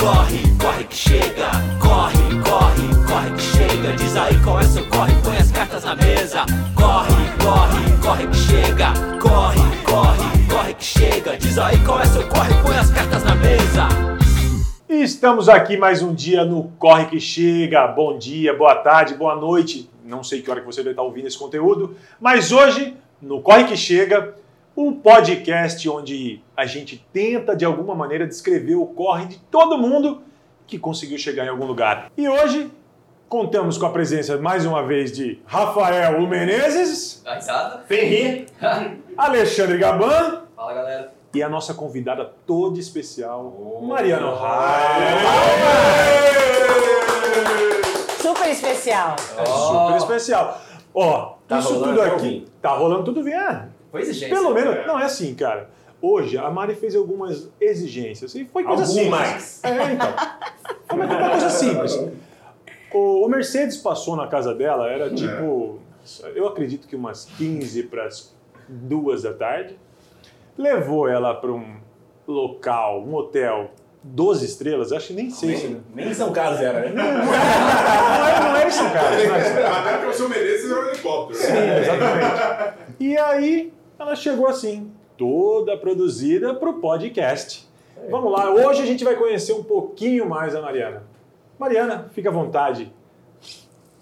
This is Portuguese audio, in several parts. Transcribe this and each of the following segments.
corre, corre que chega. Corre, corre, corre que chega. Diz aí qual é seu corre, põe as cartas na mesa. Corre, corre, corre que chega. Corre, corre, corre que chega. Diz aí qual é seu corre, põe as cartas na mesa. Estamos aqui mais um dia no Corre que Chega. Bom dia, boa tarde, boa noite. Não sei que hora que você vai estar ouvindo esse conteúdo, mas hoje, no Corre que Chega, um podcast onde a gente tenta de alguma maneira descrever o corre de todo mundo que conseguiu chegar em algum lugar. E hoje contamos com a presença mais uma vez de Rafael Menezes? Ferri, Alexandre Gaban Fala galera. e a nossa convidada toda especial, Oh. Mariana Super especial. É super especial. Ó, Tá isso tudo aqui tá rolando tudo bem. Ah, Foi exigência. pelo menos, não é assim, cara. Hoje a Mari fez algumas exigências e foi coisa Algumas. simples. É, então. Foi uma, uma coisa simples. O, o Mercedes passou na casa dela, era tipo, eu acredito que umas 15 para as 2 da tarde. Levou ela para um local, um hotel 12 estrelas, acho que nem sei se. Nem, nem São Carlos era, né? Não era, não cara. Não era isso. Até porque o seu Menezes era um helicóptero. Sim, exatamente. E aí ela chegou assim, toda produzida para o podcast. Vamos lá, hoje a gente vai conhecer um pouquinho mais a Mariana. Mariana, fica à vontade.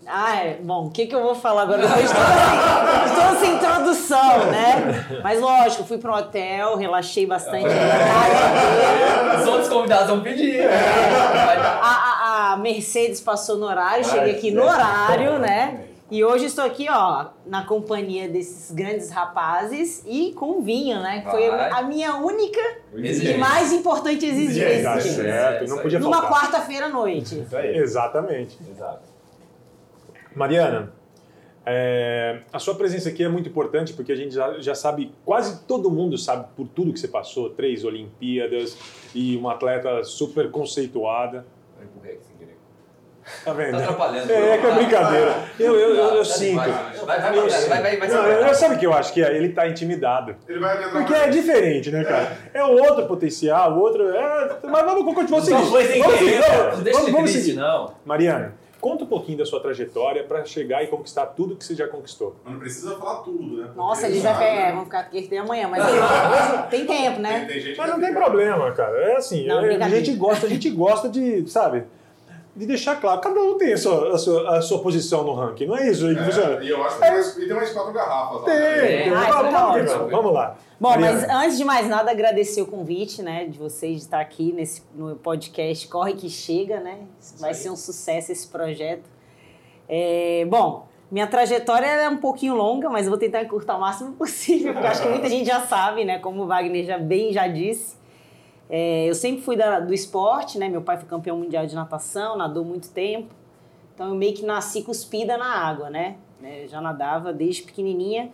Ah, é. Bom, o que, que eu vou falar agora? Depois de toda essa, toda essa introdução, né? Mas lógico, fui para um hotel, relaxei bastante. Os outros convidados vão pedir. né? Dar. A, a- a Mercedes passou no horário, cheguei aqui no horário, né? E hoje estou aqui, ó, na companhia desses grandes rapazes e com vinho, né? Que Foi a minha única e Exigência. mais importante Tá exigência. certo, não podia Numa faltar. quarta-feira à noite. Isso aí. Exatamente. Exato. Mariana, é, a sua presença aqui é muito importante porque a gente já, já sabe, quase todo mundo sabe por tudo que você passou, três Olimpíadas e uma atleta super conceituada. Eu empurrei aqui sem querer. Tá vendo? Tá atrapalhando. É, é que é brincadeira. Eu, eu, eu, eu sinto. Vai, vai, Eu vai, vai, vai, vai, Não, vai. eu- sabe o que eu acho que é? Ele tá intimidado. Ele vai Porque é diferente, né, cara? É o outro potencial, o outro. É... Mas vamos continuar seguir. Não foi sem Vamos querer, seguir, vamos- vamos- seguir. não. Mariana, conta um pouquinho da sua trajetória para chegar e conquistar tudo que você já conquistou. Mas não precisa falar tudo, né? Porque Nossa, ele eles pegar, né? vão ficar aqui até amanhã, mas tem tempo, né? Tem, tem gente Mas não tem problema, cara. É assim, Não, é- a gente gosta, a gente gosta de, sabe, de deixar claro. Cada um tem a sua, a sua, a sua posição no ranking, não é isso É, e eu acho que tem e tem mais quatro garrafas lá. Tem, né? tem. Ah, Vamos, então vamos, vamos lá. Bom, Mariana, mas antes de mais nada, agradecer o convite, né, de vocês de estar aqui nesse no podcast Corre que Chega, né? Vai ser um sucesso esse projeto. É, bom, minha trajetória é um pouquinho longa, mas eu vou tentar encurtar o máximo possível, porque acho que muita gente já sabe, né? Como o Wagner já bem já disse. É, eu sempre fui da- do esporte, né? Meu pai foi campeão mundial de natação, nadou muito tempo. Então eu meio que nasci cuspida na água, né? É, já nadava desde pequenininha.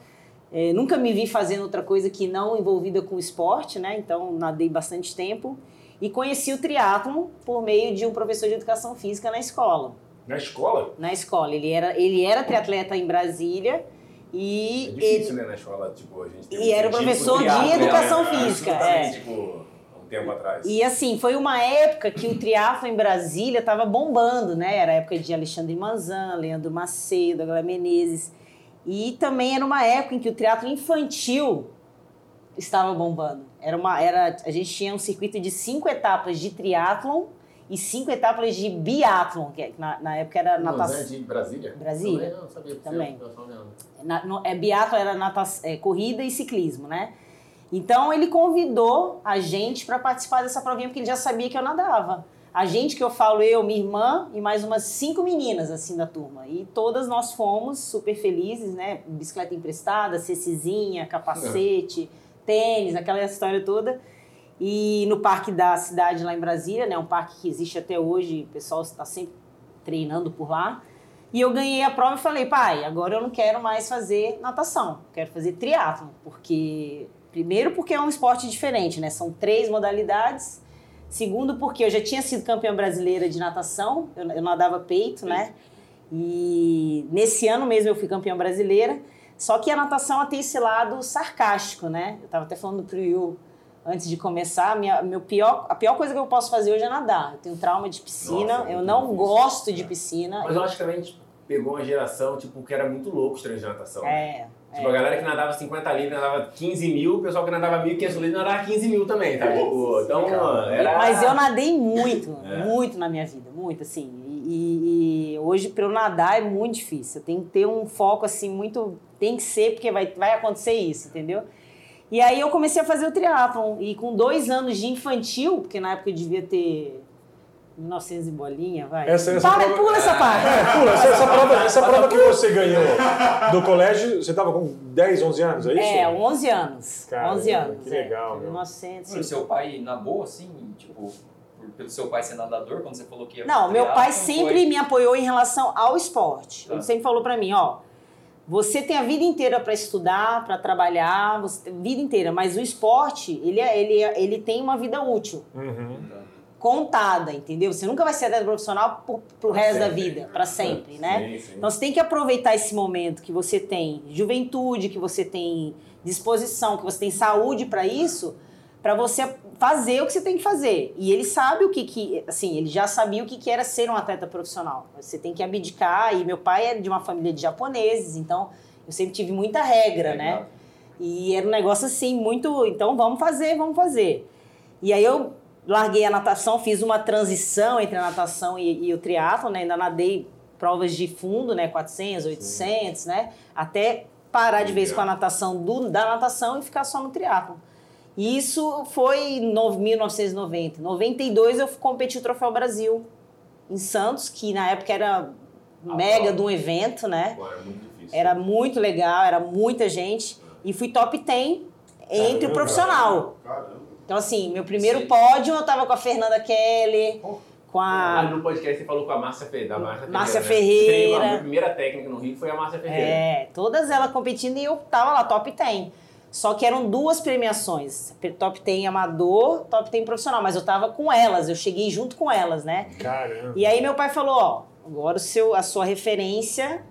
É, nunca me vi fazendo outra coisa que não envolvida com esporte, né? Então nadei bastante tempo e conheci o triatlon por meio de um professor de educação física na escola. Na escola? Na escola, ele era ele era triatleta em Brasília e É difícil, ele, né, na escola, tipo, a gente tem E era o professor pro de triatlo, educação né? física, é. tipo, um tempo atrás. E assim, foi uma época que o triatlo em Brasília estava bombando, né? Era a época de Alexandre Manzan, Leandro Macedo, Aglé Menezes. E também era uma época em que o triatlo infantil estava bombando. Era uma, era, a gente tinha um circuito de cinco etapas de triatlon e cinco etapas de biatlon, que na, na época era Não, natação. né, de Brasília? Brasília. Também, não, sabia. Também. Só lembro. Na, no, é, biatlo era nata, é, corrida e ciclismo, né? Então ele convidou a gente para participar dessa provinha porque ele já sabia que eu nadava. A gente que eu falo, eu, minha irmã e mais umas cinco meninas assim da turma. E todas nós fomos super felizes, né? Bicicleta emprestada, cecizinha, capacete, tênis, aquela história toda. E no parque da cidade lá em Brasília, né? Um parque que existe até hoje, o pessoal está sempre treinando por lá. E eu ganhei a prova e falei, pai, agora eu não quero mais fazer natação, quero fazer triatlon, porque primeiro porque é um esporte diferente, né? São três modalidades. Segundo porque eu já tinha sido campeã brasileira de natação, eu, eu nadava peito, né? E nesse ano mesmo eu fui campeã brasileira. Só que a natação tem esse lado sarcástico, né? Eu tava até falando pro Yu antes de começar, a minha, meu pior, a pior coisa que eu posso fazer hoje é nadar. Eu tenho trauma de piscina, Nossa, é eu não difícil. gosto de piscina. Mas eu acho que também gente pegou uma geração, tipo, que era muito louco os treinos de natação. É, Tipo, a galera que nadava 50 livres nadava 15 mil, o pessoal que nadava 1.500 livres nadava 15 mil também, tá? Tipo, então, era... Mas eu nadei muito, É. muito na minha vida, muito, assim. E, e- e hoje, pra eu nadar, é muito difícil. Eu tenho que ter um foco, assim, muito... Tem que ser, porque vai, vai acontecer isso, entendeu? E aí eu comecei a fazer o triatlon. E com dois anos de infantil, porque na época eu devia ter 1900 e bolinha, vai. Essa- essa Para, prova- pula essa parte. É, pula, essa, essa prova, essa prova que você ganhou do colégio, você tava com 10, 11 anos, é isso? É, 11 anos. Caramba, 11 anos. que legal, é. meu. 1900. Por seu pai, na boa, assim, tipo, pelo seu pai ser nadador, quando você falou que ia Não, meu pai sempre foi- me apoiou em relação ao esporte. Tá. Ele sempre falou pra mim, ó, você tem a vida inteira pra estudar, pra trabalhar, você tem a vida inteira, mas o esporte, ele, é, ele, é- ele tem uma vida útil, Uhum. Contada, entendeu? Você nunca vai ser atleta profissional pro, pro Pra resto da sempre. vida, pra sempre, né? Sim, sim. Então você tem que aproveitar esse momento que você tem juventude, que você tem disposição, que você tem saúde para isso, para você fazer o que você tem que fazer. E ele sabe o que que, assim, ele já sabia o que que era ser um atleta profissional. Você tem que abdicar e meu pai é de uma família de japoneses, então eu sempre tive muita regra, né? Legal. E era um negócio assim, muito. Então vamos fazer, vamos fazer. E aí eu larguei a natação, fiz uma transição entre a natação e, e o triatlo, né? Ainda nadei provas de fundo, né? 400, 800, né? Até parar de vez com a natação do, da natação e ficar só no triatlo. E isso foi em no- 1990. Em 92 eu competi o Troféu Brasil em Santos, que na época era mega de um evento, né? Pô, era muito difícil. Era muito legal, era muita gente. E fui top 10 entre o profissional. Caramba. Então, assim, meu primeiro Sim. pódio eu tava com a Fernanda Keller, com Ah, a. no podcast você falou com a Márcia Ferreira. Márcia, Márcia Ferreira. né? Ferreira. A minha primeira técnica no Rio foi a Márcia Ferreira. É, todas elas competindo e eu tava lá, top 10. Só que eram duas premiações: top 10 amador, top 10 profissional. Mas eu tava com elas, eu cheguei junto com elas, né? Caramba. E aí meu pai falou: ó, agora o seu, a sua referência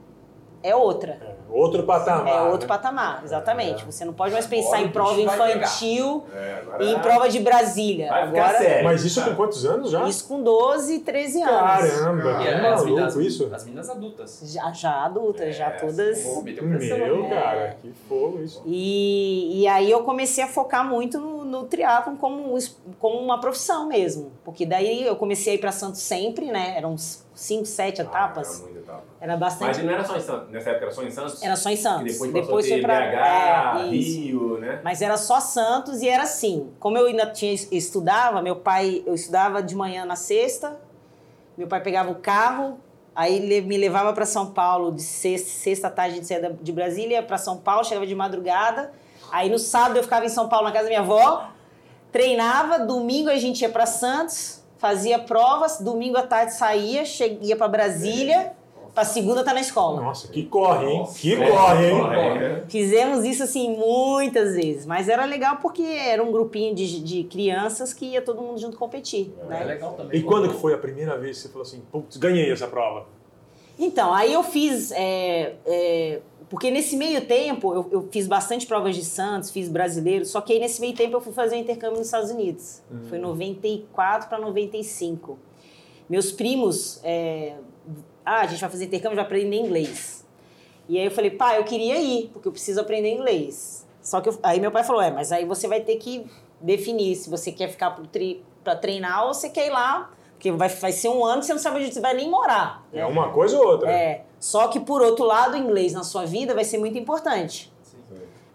é outra. É, outro patamar. É outro né? patamar, exatamente. É. Você não pode mais pensar Agora em prova infantil É, agora e em prova de Brasília. Vai Agora, sério. Mas isso com quantos anos já? isso com 12, 13 anos. Caramba, que as maluco meninas, isso. as meninas adultas. Já, já adultas, já É, todas. Pô. Meu, né? cara, que fogo isso. E, e aí eu comecei a focar muito no, no triatlon como, como uma profissão mesmo. Porque daí eu comecei a ir para Santos sempre, né? Eram uns 5, 7 Ah, etapas. era Era bastante. Mas não era só em Santos. Nessa época era só em Santos? Era só em Santos. depois, passou a ter foi pra. BH, é. Rio, né? Mas era só Santos e era assim. Como eu ainda tinha estudava, meu pai, eu estudava de manhã na sexta. Meu pai pegava o carro, aí me levava para São Paulo de sexta, sexta tarde, de Brasília para São Paulo, chegava de madrugada. Aí no sábado eu ficava em São Paulo na casa da minha avó, treinava, domingo a gente ia para Santos, fazia provas, domingo à tarde saía, ia para Brasília, para segunda estar na escola. Nossa, que corre, hein? Que É, corre, hein? corre. Fizemos isso assim muitas vezes, mas era legal porque era um grupinho de, de crianças que ia todo mundo junto competir. É né? legal também. E quando que foi a primeira vez que você falou assim, putz, ganhei essa prova? Então, aí eu fiz. é, é, porque nesse meio tempo eu, eu fiz bastante provas de Santos, fiz brasileiro, só que aí nesse meio tempo eu fui fazer um intercâmbio nos Estados Unidos. Foi 94 para 95. Meus primos. é, ah, a gente vai fazer intercâmbio, vai aprender inglês. E aí eu falei, pai, eu queria ir, porque eu preciso aprender inglês. Só que eu- aí meu pai falou, é, mas aí você vai ter que definir se você quer ficar tri, pra treinar ou você quer ir lá, porque vai, vai ser um ano que você não sabe onde você vai nem morar. É uma coisa ou outra? É. Só que, por outro lado, o inglês na sua vida vai ser muito importante.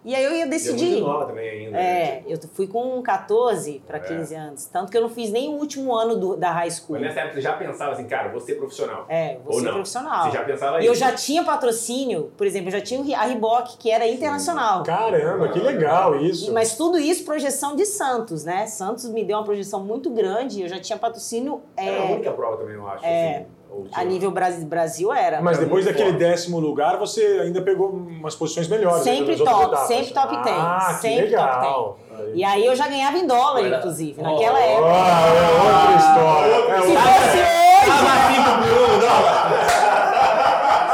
E aí eu ia é decidir. muito nova também ainda. né? É, eu fui com 14 para É. 15 anos. Tanto que eu não fiz nem o último ano do- da high school. Mas nessa época você já pensava assim, cara, vou ser profissional. É, vou Ou ser não? profissional. Você já pensava E eu isso? já tinha patrocínio, por exemplo, eu já tinha a Reebok, que era internacional. Caramba, que legal isso. Mas tudo isso projeção de Santos, né? Santos me deu uma projeção muito grande, eu já tinha patrocínio Era a é, única prova também, eu acho. é, assim, a nível Brasil, era. Mas depois daquele forte. décimo lugar, você ainda pegou umas posições melhores. né, Sempre outras top, etapas. sempre top 10, Ah, que sempre legal. E aí eu já ganhava em dólar, Olha. inclusive, Oh. naquela Ah, época. é outra história. É Se fosse hoje, Tava pro Bruno, não.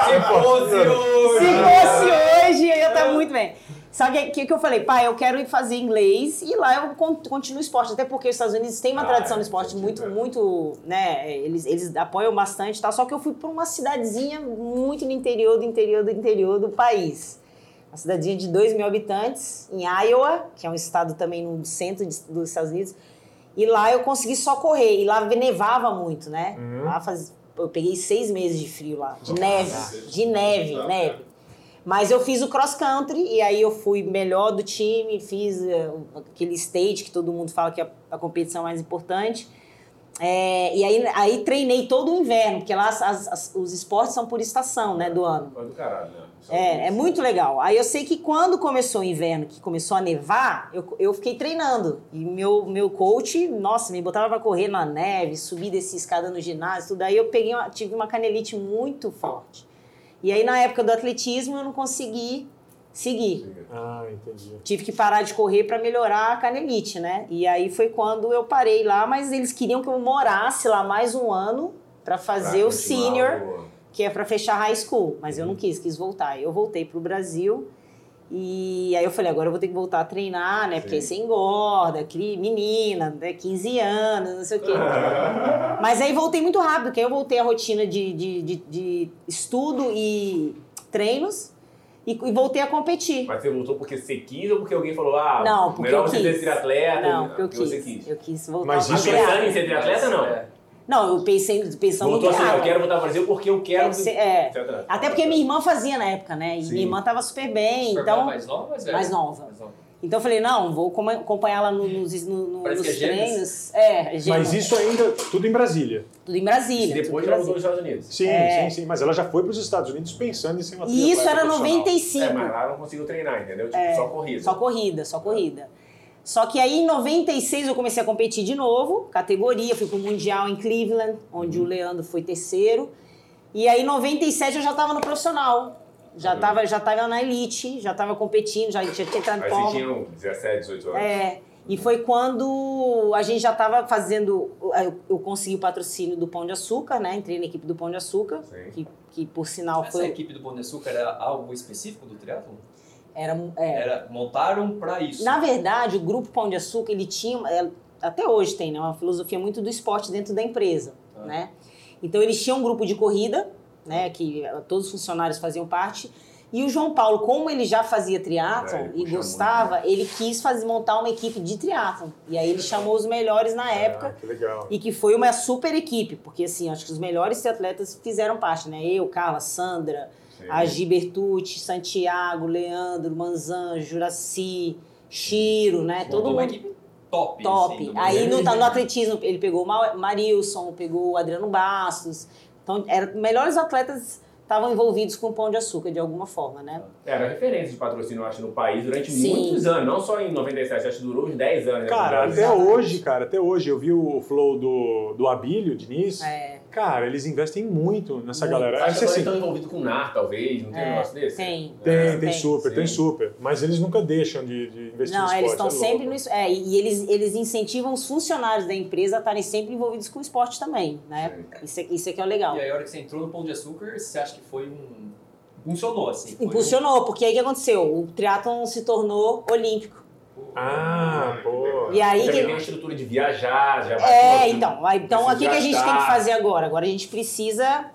Se fosse hoje. Sabe o que, que eu falei? Pai, eu quero ir fazer inglês e lá eu con- continuo esporte. Até porque os Estados Unidos têm uma Ah, tradição é, no esporte muito, é. muito, né? Eles, eles apoiam bastante tal. Só que eu fui para uma cidadezinha muito no interior do interior do interior do país. Uma cidadezinha de 2 mil habitantes, em Iowa, que é um estado também no centro de- dos Estados Unidos. E lá eu consegui só correr. E lá nevava muito, né? Lá faz, eu peguei seis meses de frio lá. De neve. De neve, Tá. neve. Mas eu fiz o cross country e aí eu fui melhor do time, fiz eh, aquele stage que todo mundo fala que é a competição mais importante. É, e aí, aí treinei todo o inverno, porque lá as- as- os esportes são por estação, né, do ano. Foi do caralho, né? É, é isso. muito legal. Aí eu sei que quando começou o inverno, que começou a nevar, eu, eu fiquei treinando. E meu, meu coach, nossa, me botava pra correr na neve, subir desse escada no ginásio, tudo. Aí eu peguei uma- tive uma canelite muito forte. E aí na época do atletismo eu não consegui seguir. Ah, entendi. Tive que parar de correr para melhorar a canelite, né? E aí foi quando eu parei lá, mas eles queriam que eu morasse lá mais um ano para fazer Pra o senior o- que é para fechar high school, mas eu não quis, quis voltar. Eu voltei pro Brasil e aí eu falei, agora eu vou ter que voltar a treinar, né? Porque aí você engorda, menina, né? 15 anos, não sei o quê. mas aí voltei muito rápido, que aí eu voltei à rotina de, de, de, de estudo e treinos e, e voltei a competir. Mas você voltou porque você quis ou porque alguém falou, ah, Não, porque melhor eu você quis. ter sido atleta? Não, porque eu quis. você quis. Eu quis voltar Mas isso Mas é- pensando em triatlo. ser triatleta, não? É. Não, eu pensei, pensando Voltou no assim, eu triatlo. quero voltar ao Brasil porque eu quero ser- é. Até porque minha irmã fazia na época, né? E Sim. minha irmã tava super bem, Super então... mais nova mais mais nova. Mais nova. Então eu falei, não, vou acompan- acompanhar ela no- nos, no- nos que é treinos. É, Mas gêmeas. isso ainda, tudo em Brasília. Tudo em Brasília. E depois já voltou aos Estados Unidos. Sim, É. sim, sim. Mas ela já foi para os Estados Unidos pensando em ser uma E isso era profissional. 95. É, mas lá não conseguiu treinar, entendeu? Tipo, É, só corrida. Só corrida, só corrida. Só que aí em 96 eu comecei a competir de novo, categoria, fui pro Mundial em Cleveland, onde Uhum. o Leandro foi terceiro. E aí em 97 eu já tava no profissional. Já, tava, já tava na elite, já tava competindo, já tinha tinha entrado Aí em você polo. tinha 17, 18 anos. É, e foi quando a gente já estava fazendo. Eu, eu consegui o patrocínio do Pão de Açúcar, né? Entrei na equipe do Pão de Açúcar, Sim. que, que por sinal Essa foi. equipe do Pão de Açúcar era algo específico do triatlon? Era, é. Era, montaram pra isso. Na verdade, o grupo Pão de Açúcar, ele tinha. é, Até hoje tem, né? Uma filosofia muito do esporte dentro da empresa, Ah. né? Então eles tinham um grupo de corrida, né? Que todos os funcionários faziam parte. E o João Paulo, como ele já fazia É, triatlon ele e gostava, ele quis fazer, montar uma equipe de triatlon. E aí ele chamou os melhores na época. Ah, que legal. E que foi uma super equipe, porque assim, acho que os melhores atletas fizeram parte, né? Eu, Carla, Sandra, Sim. a Gi Bertucci, Santiago, Leandro, Manzan, Juraci, Chiro, né? Todo mundo equipe top. top. assim, Aí no, tá, no atletismo ele pegou o Ma- Marilson, pegou o Adriano Bastos. Então, era, melhores atletas estavam envolvidos com o Pão de Açúcar, de alguma forma, né? Era referência de patrocínio, eu acho, no país durante Sim. muitos anos. Não só em 97, acho que durou uns 10 anos. né, Cara, até hoje, cara, até hoje, eu vi o flow do, do Abílio, Diniz. É, Cara, eles investem muito nessa Muito. galera. Acho que assim, estão envolvidos com o NAR, talvez. Não tem um É, negócio desse? tem. tem, É. tem Tem, super, tem sim. super. Mas eles nunca deixam de, de investir Não, no eles esporte. estão é sempre louco. no É, e eles, eles incentivam os funcionários da empresa a estarem sempre envolvidos com o esporte também, né? Isso, é- isso é que é o legal. E aí, a hora que você entrou no Pão de Açúcar, você acha que foi um. Funcionou, assim. foi Impulsionou, porque aí o que aconteceu? O triatlon se tornou olímpico. Ah, pô. E aí Também que- tem a estrutura de viajar, já É, então. aí- Então, o que, que a gente tem que fazer agora? Agora a gente precisa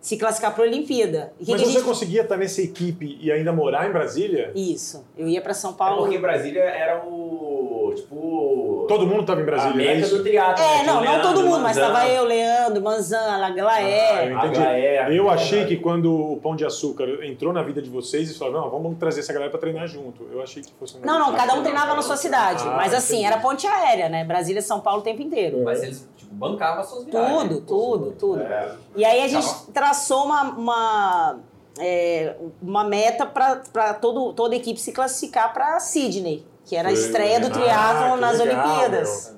se classificar para a Olimpíada. E que Mas você gente... conseguia estar nessa equipe e ainda morar em Brasília? Isso. Eu ia para São É Paulo. porque Brasília era o. Tipo. Todo mundo estava em a Brasília, é meca isso? do triatlo. É, né? Não, o não todo Leandro, mundo, mas Manzan, tava eu, Leandro, Manzan, Ah, Laglaé. eu entendi. HE. Eu achei que quando o Pão de Açúcar entrou na vida de vocês, eles falaram, não, vamos trazer essa galera pra treinar junto. Eu achei que fosse um Não, não, cada um treinava na sua cidade. Ah, mas assim, entendi. era ponte aérea, né? Brasília, São Paulo o tempo inteiro. Mas eles tipo, bancavam as suas viagens. Tudo, tudo, tudo. É. E aí a gente Tava- traçou uma, uma, é, uma meta para toda a equipe se classificar para Sydney, que era a estreia do ah, triatlon que nas legal, Olimpíadas.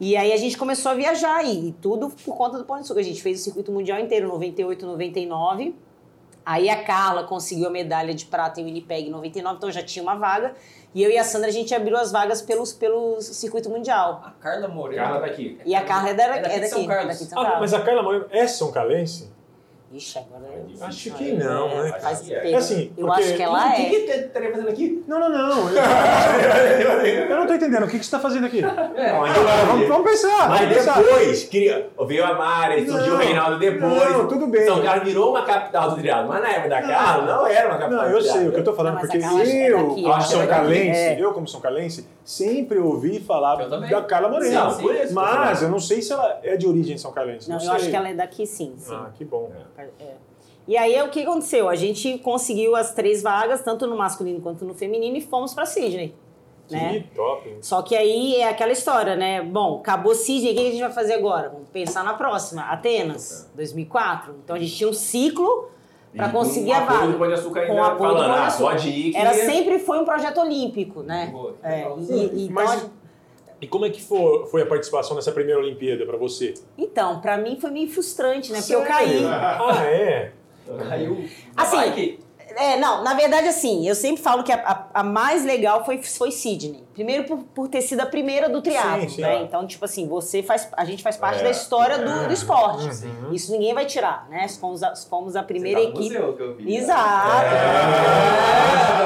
E aí a gente começou a viajar e, e tudo por conta do Pão de Açúcar. A gente fez o circuito mundial inteiro, 98, 99. Aí a Carla conseguiu a medalha de prata em Winnipeg em 99, então já tinha uma vaga. E eu e a Sandra, a gente abriu as vagas pelos, pelo circuito mundial. A Carla Moreno. Carla daqui. E a Carla é, da, É daqui é de daqui, São Carlos. daqui de São Ah, Carlos. mas a Carla Moreira é São Calense? Ixi, agora é difícil. Acho que não, É, né? faz é. tempo. Assim, eu porque- acho que ela O que é. que você estaria fazendo aqui? Não, não, não. Eu, eu não tô entendendo. O que, que você tá fazendo aqui? Não, Vamos, vamos pensar. Mas vamos pensar. depois, queria, veio a Mari, surgiu o Reinaldo depois. não, tudo bem. São Carlos virou uma capital do triado, mas na época da Carla não era uma capital Não, do eu sei o que eu tô falando, Não, porque é eu, daqui, como ela São é daqui. Carlense, É. eu como São Carlense, sempre ouvi falar da Carla tô Mas eu não sei se ela é de origem São Carlense. Não, Não, eu sei. acho que ela é daqui sim, sim. Ah, que bom. É. E aí o que aconteceu? A gente conseguiu as três vagas, tanto no masculino quanto no feminino, e fomos pra Sydney. Né? Que top. hein? Só que aí é aquela história, né? Bom, acabou Sydney, o que a gente vai fazer agora? Vamos pensar na próxima, Atenas, 2004. Então a gente tinha um ciclo para conseguir com a o apoio vaga. do Pão de Açúcar ainda Com falando, Pão de ah, pode ir que... Era sempre foi um projeto olímpico, né? Boa, É, e, e, então, E como é que foi, foi a participação nessa primeira Olimpíada pra você? então, pra mim foi meio frustrante, né? Porque eu Sério? caí. Ah, é? Caiu. Assim, bike. É, não, na verdade, assim, eu sempre falo que a, a- a mais legal foi, foi Sydney. Primeiro por, por ter sido a primeira do triatlo, né? é. Então, tipo assim, você faz. A gente faz parte É. da história do, do esporte. Uhum. Isso ninguém vai tirar, né? Fomos a, fomos a primeira Você tá no equipe. museu que eu vi. Exato.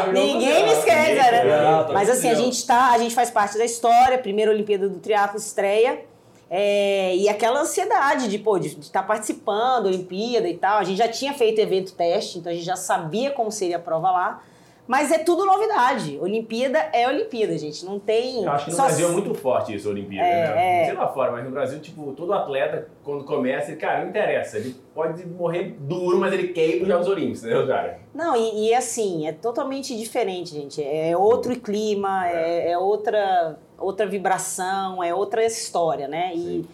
É. Ninguém me esquece, né? Não, tá Mas assim, a gente tá, a gente faz parte da história, primeira Olimpíada do Triatlo estreia. É, e aquela ansiedade de, pô, de estar participando da Olimpíada e tal. A gente já tinha feito evento teste, então a gente já sabia como seria a prova lá. Mas é tudo novidade. Olimpíada é Olimpíada, gente. Não tem. Eu acho que no só Brasil é se- muito forte isso, Olimpíada, É, né? é. Não sei lá fora, mas no Brasil, tipo, todo atleta, quando começa, ele, cara, não interessa. Ele pode morrer duro, mas ele quer ir Jogos Olímpicos, entendeu, cara? Não, e, e assim, é totalmente diferente, gente. É outro clima, é, é outra, outra vibração, é outra história, né? E,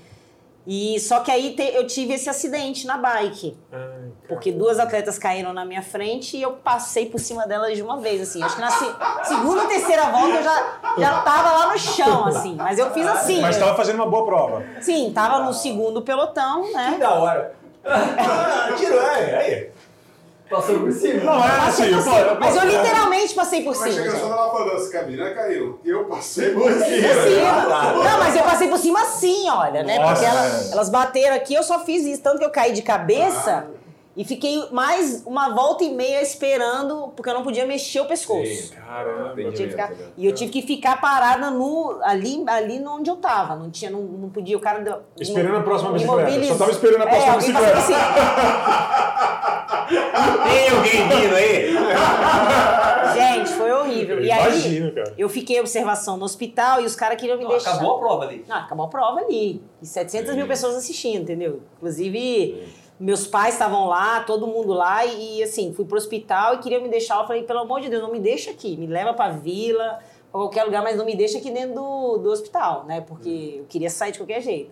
e só que aí te- eu tive esse acidente na bike. Ai. Porque duas atletas caíram na minha frente e eu passei por cima delas de uma vez, assim. Acho que na se- segunda ou terceira volta eu já, já tava lá no chão, assim. Mas eu fiz assim. Mas eu- estava fazendo uma boa prova. Sim, tava no segundo pelotão, Que né? da hora. Tirou, é, aí. Passou por cima. Não, é assim, eu, pô, Mas eu literalmente passei por Mas cima. chega gente. só falando, as caminhões caíram. Eu passei por Por cima. cima. Não, mas eu passei por cima assim, olha, né? Nossa, Porque elas, é. elas bateram aqui, eu só fiz isso. Tanto que eu caí de cabeça e fiquei mais uma volta e meia esperando, porque eu não podia mexer o pescoço. Caramba. Eu tive que ficar- Entendi, e eu tive que ficar parada no, ali, ali onde eu tava. Não, tinha, não, não podia, o cara... deu- Esperando a próxima me bicicleta. imobilizou. Só tava esperando a próxima é, bicicleta. assim. Tem alguém vindo aí? Gente, foi horrível. Eu e aí, imagino, cara. eu fiquei em observação no hospital e os caras queriam me Não, deixar... acabou a prova ali. Ah, acabou a prova ali. E 700 mil pessoas assistindo, entendeu? Inclusive, meus pais estavam lá, todo mundo lá, e assim, fui pro hospital e queriam me deixar. Eu falei, pelo amor de Deus, não me deixa aqui. Me leva pra vila, pra qualquer lugar, mas não me deixa aqui dentro do, do hospital, né? Porque eu queria sair de qualquer jeito.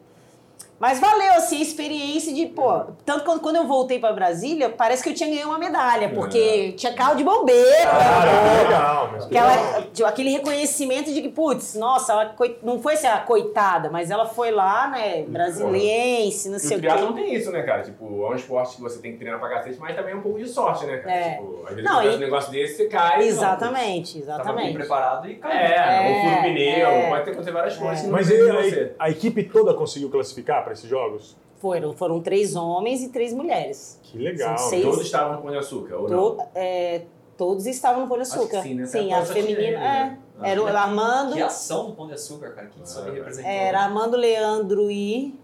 Mas valeu, assim, a experiência de, pô... Tanto que quando eu voltei pra Brasília, parece que eu tinha ganhado uma medalha, porque tinha carro de bombeiro. Cara, que legal. Mas Aquela- legal. tipo, aquele reconhecimento de que, putz, nossa, ela não foi assim, a coitada, mas ela foi lá, né, brasiliense, não E sei o o triatlo não quê. tem isso, né, cara? Tipo, é um esporte que você tem que treinar pra cacete, mas também é um pouco de sorte, né, cara? É. Tipo, às vezes Não, acontece e- um negócio desse, você cai. Exatamente, Tava bem exatamente. preparado e caiu. É, É, ou fura o pneu, é. pode ter acontecer várias coisas. não Mas e você. a, a equipe toda conseguiu classificar para esses jogos? Foram, foram três homens e três mulheres. Que legal. São seis. Todos estavam no Pão de Açúcar, ou To- não? é, todos estavam no Pão de Açúcar. sim, né? Sim, a feminina, né? é. Era o Armando, Que ação do Pão de Açúcar, cara. Que só Ah, representou. era Armando Leandro e...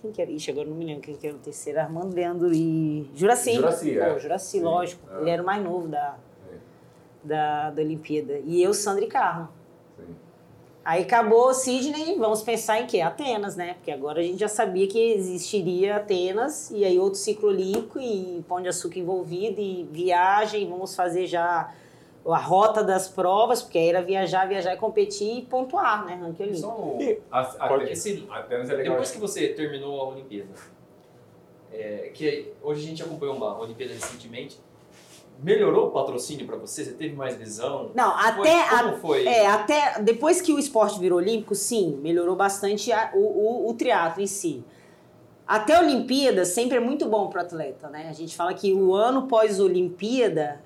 Quem que era? Ixi, agora não me lembro quem que era o terceiro. Armando Leandro e... Juraci. Juraci, é. Pô, Juraci, Sim, lógico. é. Ele era o mais novo da, É. da, da Olimpíada. E eu, Sandra e Carla. Aí acabou Sydney, vamos pensar em quê? Atenas, né? Porque agora a gente já sabia que existiria Atenas, e aí outro ciclo olímpico, e pão de açúcar envolvido, e viagem, vamos fazer já a rota das provas, porque aí era viajar, viajar e competir e pontuar, né? Ranking olímpico. Só um- E- A, Pode- até, Esse- Atenas é legal. Depois que você terminou a Olimpíada, é, que hoje a gente acompanhou uma Olimpíada recentemente, melhorou o patrocínio pra você? Você teve mais visão? Não, Foi- até, a- como foi? É, até depois que o esporte virou olímpico, sim, melhorou bastante a- o, o, o triatlo em si. Até a Olimpíada sempre é muito bom para o atleta, né? A gente fala que o ano pós-Olimpíada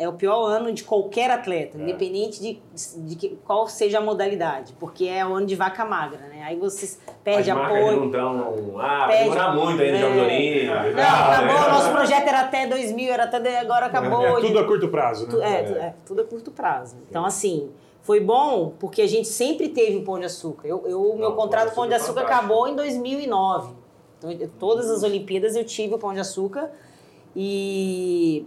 é o pior ano de qualquer atleta, É. independente de, de que- qual seja a modalidade, porque é o ano de vaca magra, né? Aí você perde As apoio. não estão. Ah, vai Perde- demorar muito aí nos É. Jogos Olímpicos. Não, acabou, né? o nosso projeto era até 2000, era até agora acabou. É e- tudo a curto prazo, Tu- né? É, tu- é, tudo a curto prazo. Então, assim, foi bom porque a gente sempre teve o Pão de Açúcar. Eu, eu- o meu Não, contrato Pão Pão de de Açúcar é acabou em 2009. Então, eu- todas as Olimpíadas eu tive o Pão de Açúcar e,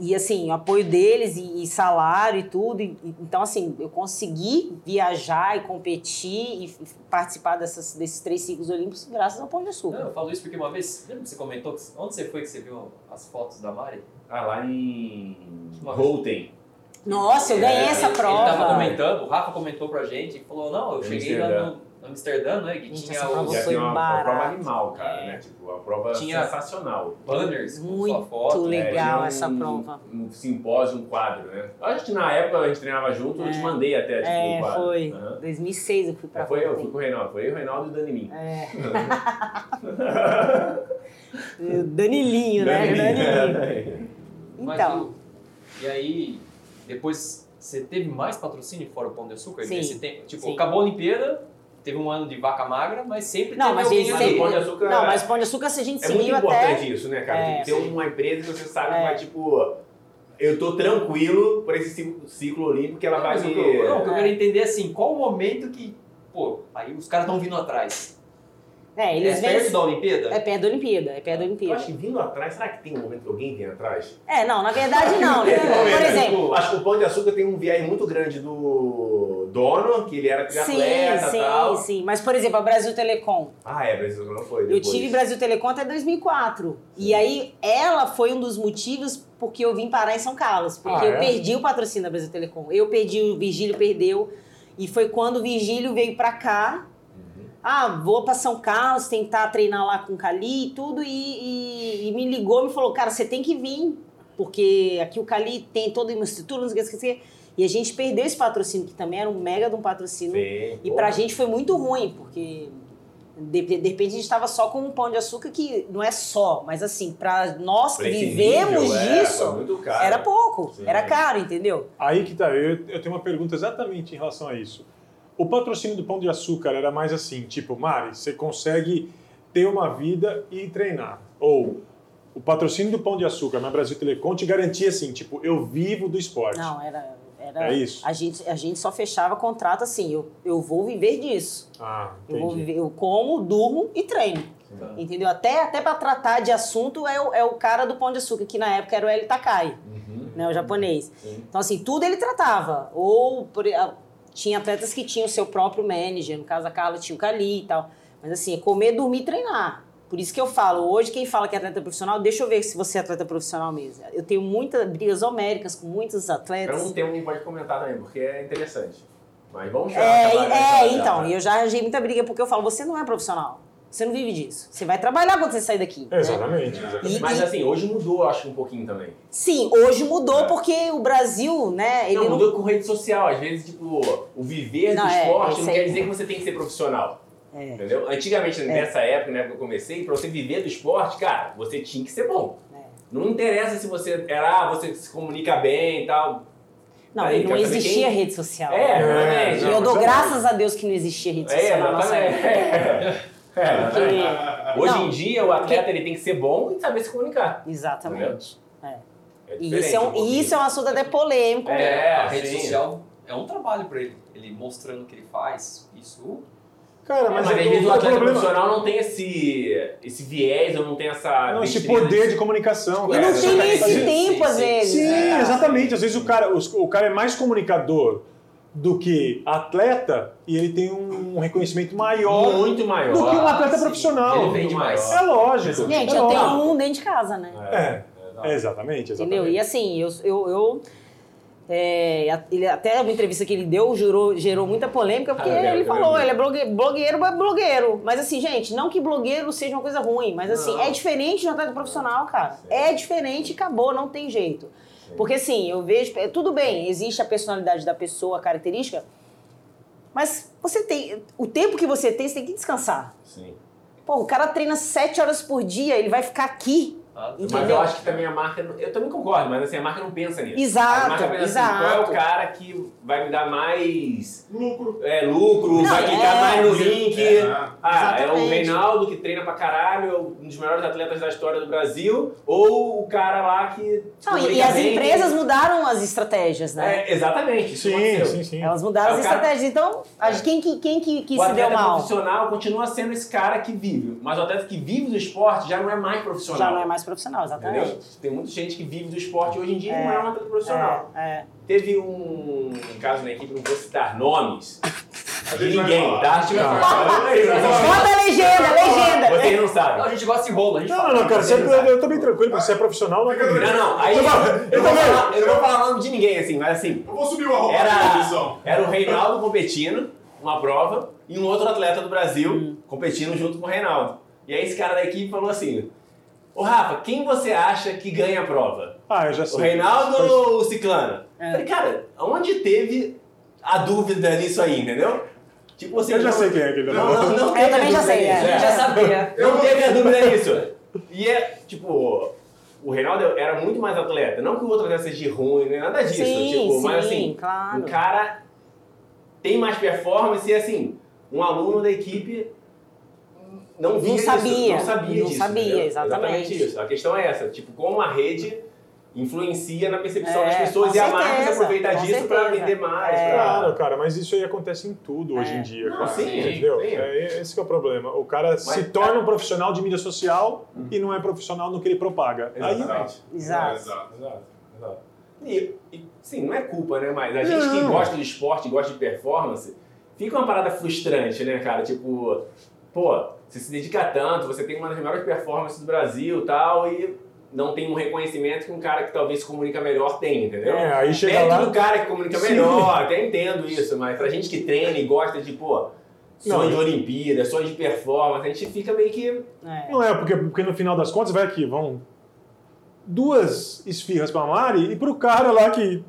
e assim, o apoio deles e, e salário e tudo. E- então, assim, eu consegui viajar e competir e participar dessas, desses três ciclos olímpicos graças ao Pão de Não, Açúcar. eu falo isso porque uma vez, lembra que você comentou, que, onde você foi que você viu as fotos da Mari? Ah, lá em. Holten. Nossa, eu ganhei É, essa Ele tava prova. comentando, o Rafa comentou pra gente e falou, não, eu cheguei lá no Amsterdã, né, que Gente, tinha prova os Já foi tem uma, uma barato. prova animal, cara, É. né? Tipo, uma prova Tinha- sensacional. banners com Muito sua foto. legal. É, tinha essa prova. Um simpósio, um quadro, né? Acho que na época a gente treinava junto, eu te mandei até, tipo, É, um quadro. foi. Aham. 2006 eu fui pra É, foi eu, fui com o Reinaldo. Foi eu, o Reinaldo e o Dani Min. É. Danilinho, né? Danilinho. Mas Então, o- e aí, depois, você teve mais patrocínio fora o Pão de Açúcar Sim, nesse tempo? Tipo, sim. acabou a Olimpíada, teve um ano de vaca magra, mas sempre Não, teve mas alguém o Pão de Açúcar não, mas Pão de Açúcar se a gente é muito seguiu importante até... isso, né, cara? É, Tem que ter sim. uma empresa que você sabe É. que vai, tipo... Eu tô tranquilo por esse ciclo, ciclo olímpico que ela Não, vai mas o me... que eu, não, o que eu É. quero entender é assim, qual o momento que, pô, aí os caras estão vindo atrás? É, eles é vêm... perto da Olimpíada? É perto da Olimpíada, é perto da Eu Olimpíada. acho que vindo atrás, será que tem um momento que alguém vem atrás? É, não, na verdade não. né? Por exemplo... Acho que o Pão de Açúcar tem um viés muito grande do dono, que ele era Sim, triatleta e sim, tal. sim. Mas, por exemplo, a Brasil Telecom. Ah, é, Brasil não foi Eu depois. tive Brasil Telecom até 2004. E aí, ela foi um dos motivos porque eu vim parar em São Carlos. Porque Ah, eu é? perdi o patrocínio da Brasil Telecom. Eu perdi, o Virgílio perdeu. E foi quando o Virgílio veio pra cá. Ah, vou pra São Carlos tentar treinar lá com o Cali e tudo. E, e- e me ligou, me falou, cara, você tem que vir. Porque aqui o Cali tem toda uma estrutura, não sei o que, não sei o que. E a gente perdeu esse patrocínio, que também era um mega de um patrocínio. Sim, E pô. pra gente foi muito ruim, porque de, de repente a gente estava só com um pão de açúcar que não é só, mas assim, pra nós que vivemos é, disso, era pouco, Sim. era caro, entendeu? Aí que tá, eu, eu tenho uma pergunta exatamente em relação a isso. O patrocínio do Pão de Açúcar era mais assim, tipo, Mari, você consegue ter uma vida e treinar. Ou o patrocínio do Pão de Açúcar na Brasil Telecom te garantia assim, tipo, eu vivo do esporte. Não, era. Era É isso? A gente, a gente só fechava contrato assim, eu, eu vou viver disso. Ah, Eu, vou entendi. viver, eu como, durmo e treino. Entendeu? Até, até para tratar de assunto é o, é o cara do Pão de Açúcar, que na época era o Eli Takai. Uhum. né, o japonês. Sim. Então, assim, tudo ele tratava. Ou por- a- tinha atletas que tinham o seu próprio manager, no caso a Carla tinha o Cali e tal. Mas assim, é comer, dormir e treinar. Por isso que eu falo, hoje quem fala que é atleta profissional, deixa eu ver se você é atleta profissional mesmo. Eu tenho muitas brigas homéricas com muitos Para atletas. um tema que pode comentar também, porque é interessante. Mas vamos chegar É, trabalhar é, essa- então, e eu já arranjei muita briga porque eu falo, você não é profissional. Você não vive disso. Você vai trabalhar quando você sair daqui. né? Exatamente. exatamente. E- Mas assim, hoje mudou, acho que um pouquinho também. Sim, hoje mudou É. porque o Brasil, né, ele não, não, mudou com rede social. Às vezes, tipo, o viver Não, do é, esporte isso não quer dizer que você tem que ser profissional. É. Entendeu? Antigamente, nessa época, né, que eu comecei, pra você viver do esporte, cara, você tinha que ser bom. É. Não interessa se você era, ah, você se comunica bem e tal. Não, Aí, não existia quem- rede social. É, É. E não, eu dou é graças a Deus que não existia rede É, social na nossa época. É, é. Porque- Hoje não, em dia, o atleta ele tem que ser bom e saber se comunicar. Exatamente. É. É E isso é, um, e isso é um assunto até polêmico. É, a rede sim. social é um trabalho pra ele. Ele mostrando o que ele faz. Isso. Cara, Mas, mas, às é vezes o o atleta problema... profissional não tem esse, esse viés ou não tem essa. Não, esse poder de- de comunicação. E cara. não tem nem esse Sim, tempo, às sim, vezes. Sim, né, cara? exatamente. Às vezes o cara, os- o cara é mais comunicador do que atleta e ele tem um reconhecimento maior muito maior. do que um atleta sim. profissional. Ele vende maior. mais. É lógico. Gente, é eu tenho lógico. um dentro de casa, né? É, é, exatamente, exatamente. Entendeu? E assim, eu. eu, eu é, a- ele, até uma entrevista que ele deu jurou, gerou muita polêmica, porque Ah, ele lembro, falou, ele é blogue- blogueiro, é blogueiro. Mas assim, gente, não que blogueiro seja uma coisa ruim, mas assim, Não. é diferente de um atleta profissional, cara. É diferente e acabou, não tem jeito. Porque assim, eu vejo. é, Tudo bem, existe a personalidade da pessoa, a característica, mas você tem. O tempo que você tem, você tem que descansar. Sim. Pô, o cara treina sete horas por dia, ele vai ficar aqui Mas eu acho que também a marca. Eu também concordo, mas assim, a marca não pensa nisso. Exato, a marca pensa assim, qual é exato. o cara que vai me dar mais Lucro. é, lucro, Não, vai clicar é. mais no link. É. Ah, é o. Reinaldo que treina pra caralho, é um dos melhores atletas da história do Brasil, ou o cara lá que. Não, e, e as bem, empresas mudaram as estratégias, né? É, exatamente. isso Sim, sim, sim. Elas mudaram É, as o cara- estratégias. Então, a gente- quem, que- quem que, que o se deu mal? profissional continua sendo esse cara que vive, mas o atleta que vive do esporte já não é mais profissional. Já não é mais profissional, exatamente. Entendeu? Tem muita gente que vive do esporte hoje em dia e não é um atleta profissional. É, é. Teve um caso na equipe, não vou citar nomes, A de ninguém, tá? A. Bota a legenda, legenda. Vocês não sabem. a gente gosta de rolo, a gente Não, não, não, cara, você, sabem. eu tô bem tranquilo, porque você é profissional, não é. Não, não, aí eu, Eu não falar, eu não vou falar o nome de ninguém, assim, mas assim, Eu vou subir o arroba Era- era o Reinaldo competindo, uma prova, e um outro atleta do Brasil competindo junto com o Reinaldo. E aí esse cara da equipe falou assim, Ô Rafa, quem você acha que ganha a prova? Ah, eu já O sei. Reinaldo ou o Ciclano? É. Falei, cara, onde teve a dúvida nisso aí, entendeu? Tipo assim. Eu já não- sei quem é aquele. Não, não, não Eu teve também já sei, é. Eu já sabia. Não teve a dúvida nisso. E é, tipo, o Reinaldo era muito mais atleta. Não que o outro atleta seja ruim, nem nada disso. Sim, tipo, sim, mas assim, claro. o cara tem mais performance e assim, um aluno da equipe não via Não isso, sabia, não sabia não disso. sabia, entendeu? exatamente. isso. A questão é essa, tipo, como a rede influencia na percepção É, das pessoas e a marca se certeza, aproveitar disso pra certeza. vender mais. É. pra- Claro, cara, mas isso aí acontece em tudo hoje É. em dia, Não, cara. sim, entendeu? sim. É, esse que é o problema. O cara se torna um profissional de mídia social e não é profissional no que ele propaga. Aí, Exatamente. Exato. Exato. Exato, exato. E, e, sim, não é culpa, né? Mas a gente que Não. gosta de esporte, gosta de performance, fica uma parada frustrante, né, cara? Tipo, pô, você se dedica tanto, você tem uma das melhores performances do Brasil e tal, e não tem um reconhecimento que um cara que talvez se comunica melhor tem, entendeu? É, aí chega Mérito lá- do cara que comunica Sim. melhor, até entendo isso, mas pra gente que treina e gosta de, pô, sonho Não, de Olimpíada, sonho de performance, a gente fica meio que. É. Não é, porque, porque no final das contas vai aqui, vão duas esfirras pra Mari e pro cara lá que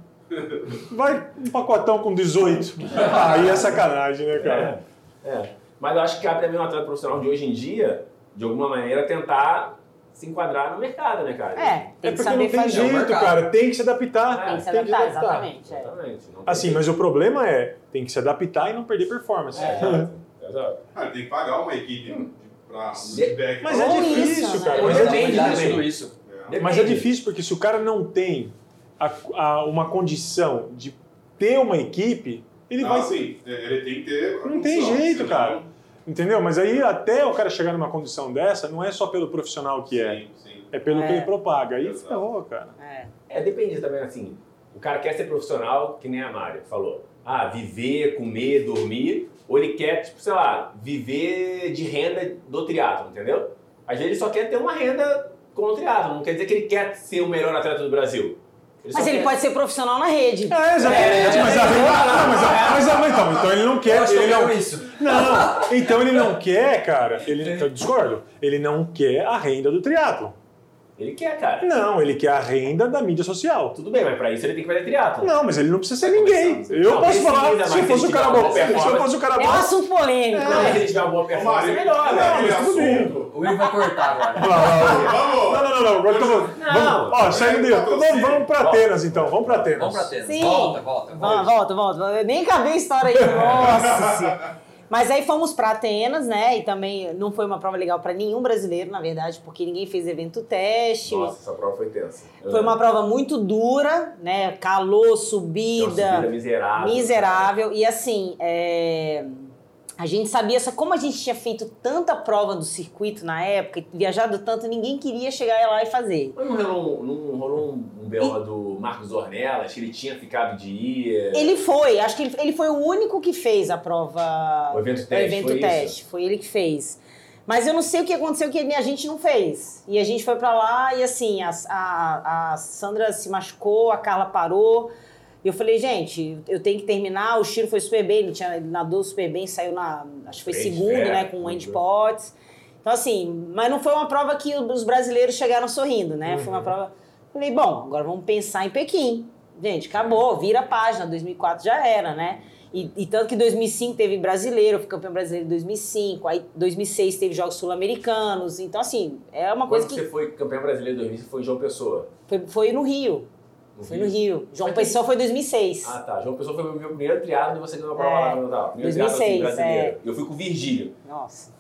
vai um pacotão com 18. Aí é sacanagem, né, cara? É, é. Mas eu acho que cabe também um atleta profissional de hoje em dia, de alguma maneira, tentar se enquadrar no mercado, né, cara? É, É que porque saber não tem jeito, mercado. cara. Tem que se adaptar. Tem que se tem adaptar, exatamente. é. Exatamente. Assim, jeito. mas o problema é, tem que se adaptar e não perder performance. É, exato. Ah, tem que pagar uma equipe de- pra um feedback. Mas é difícil, isso, cara. né? Mas é difícil. né? tudo isso. É. Mas é difícil porque se o cara não tem a- a- uma condição de ter uma equipe, ele Não, vai. assim, é, ele tem que ter. Não tem jeito, senão- cara. Entendeu? Mas aí até o cara chegar numa condição dessa, não é só pelo profissional que é, Sim, sim. é pelo É. que ele propaga. Aí Exato. ferrou, cara. É. É, depende também, assim. O cara quer ser profissional, que nem a Mário falou. Ah, viver, comer, dormir. Ou ele quer, tipo, sei lá, viver de renda do triatlo, entendeu? Às vezes ele só quer ter uma renda com o triatlo. Não quer dizer que ele quer ser o melhor atleta do Brasil. Só Mas ele quer- pode ser profissional na rede. É, exatamente. É, mas, a, não, mas, a- mas, a- mas então, então ele não Eu quer. acho que eu Ele não, quero isso. não, então ele não quer, cara. Ele, eu discordo. Ele não quer a renda do triatlo. Ele quer, cara. Não, ele quer a renda da mídia social. Tudo bem, mas pra isso ele tem que fazer triatlo. Não, mas ele não precisa ser ninguém. Eu Não, posso falar, se se fosse o cara bom. Se eu fosse o cara É um bom. assunto polêmico, Não, né? mas se ele tiver uma boa performance, é melhor, né? aquele mas tudo bem. O Will vai cortar agora. Não, não, Vamos! não, não, não, agora vamos. Não. vamos ó, saindo dele. Vamos, vamos pra Atenas então, vamos pra Atenas. Vamos pra Atenas. Sim. Volta, volta. Volta, volta, volta. Eu Nem acabei a história aí. Nossa senhora. Mas aí fomos para Atenas, né? E também não foi uma prova legal para nenhum brasileiro, na verdade, porque ninguém fez evento teste. Nossa, essa prova foi tensa. Foi uma prova muito dura, né? Calor, Uma subida, subida miserável. miserável. E assim, é, a gente sabia, só como a gente tinha feito tanta prova do circuito na época, viajado tanto, ninguém queria chegar lá e fazer. Mas não rolou, não rolou um, BO do Marcos Ornelas, que ele tinha ficado de ir. Ele foi, acho que ele, ele foi o único que fez a prova. O evento o teste, evento foi teste. Foi ele que fez. Mas eu não sei o que aconteceu que a gente não fez. E a gente foi pra lá e assim, a, a, a Sandra se machucou, a Carla parou. E eu falei, gente, eu tenho que terminar. O Chiro foi super bem, ele, tinha, ele nadou super bem, saiu na. Acho que foi Frente, segundo, é, né? Com o Andy bem. Potts. Então, assim, mas não foi uma prova que os brasileiros chegaram sorrindo, né? Foi Uhum. uma prova. Falei, bom, agora vamos pensar em Pequim. Gente, acabou, vira a página, 2004 já era, né? E, e tanto que 2005 teve brasileiro, fui campeão brasileiro em 2005, aí 2006 teve Jogos Sul-Americanos. Então, assim, é uma coisa Quando que você foi campeão brasileiro em 2000, você foi em João Pessoa. foi, foi no Rio. No Foi Rio? no Rio. João Mas tem- Pessoa foi em 2006. Ah, tá. João Pessoa foi o meu primeiro triatlo e você ganhou a prova É, lá. Primeiro triatlo, 2006, assim, brasileiro. Eu fui com o Virgílio. Nossa.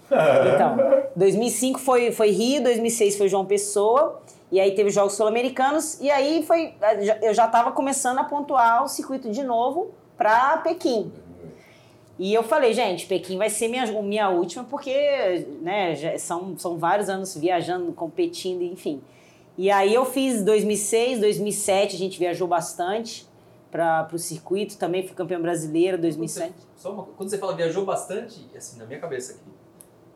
Então, 2005 foi, foi Rio, 2006 foi João Pessoa, e aí teve os Jogos Sul-Americanos, e aí foi, eu já estava começando a pontuar o circuito de novo para Pequim. E eu falei, gente, Pequim vai ser minha, minha última, porque né, são, são vários anos viajando, competindo, enfim. E aí eu fiz 2006, 2007, a gente viajou bastante para o circuito, também fui campeã brasileira Quando você, 2007. só uma- quando você fala viajou bastante, assim, na minha cabeça aqui.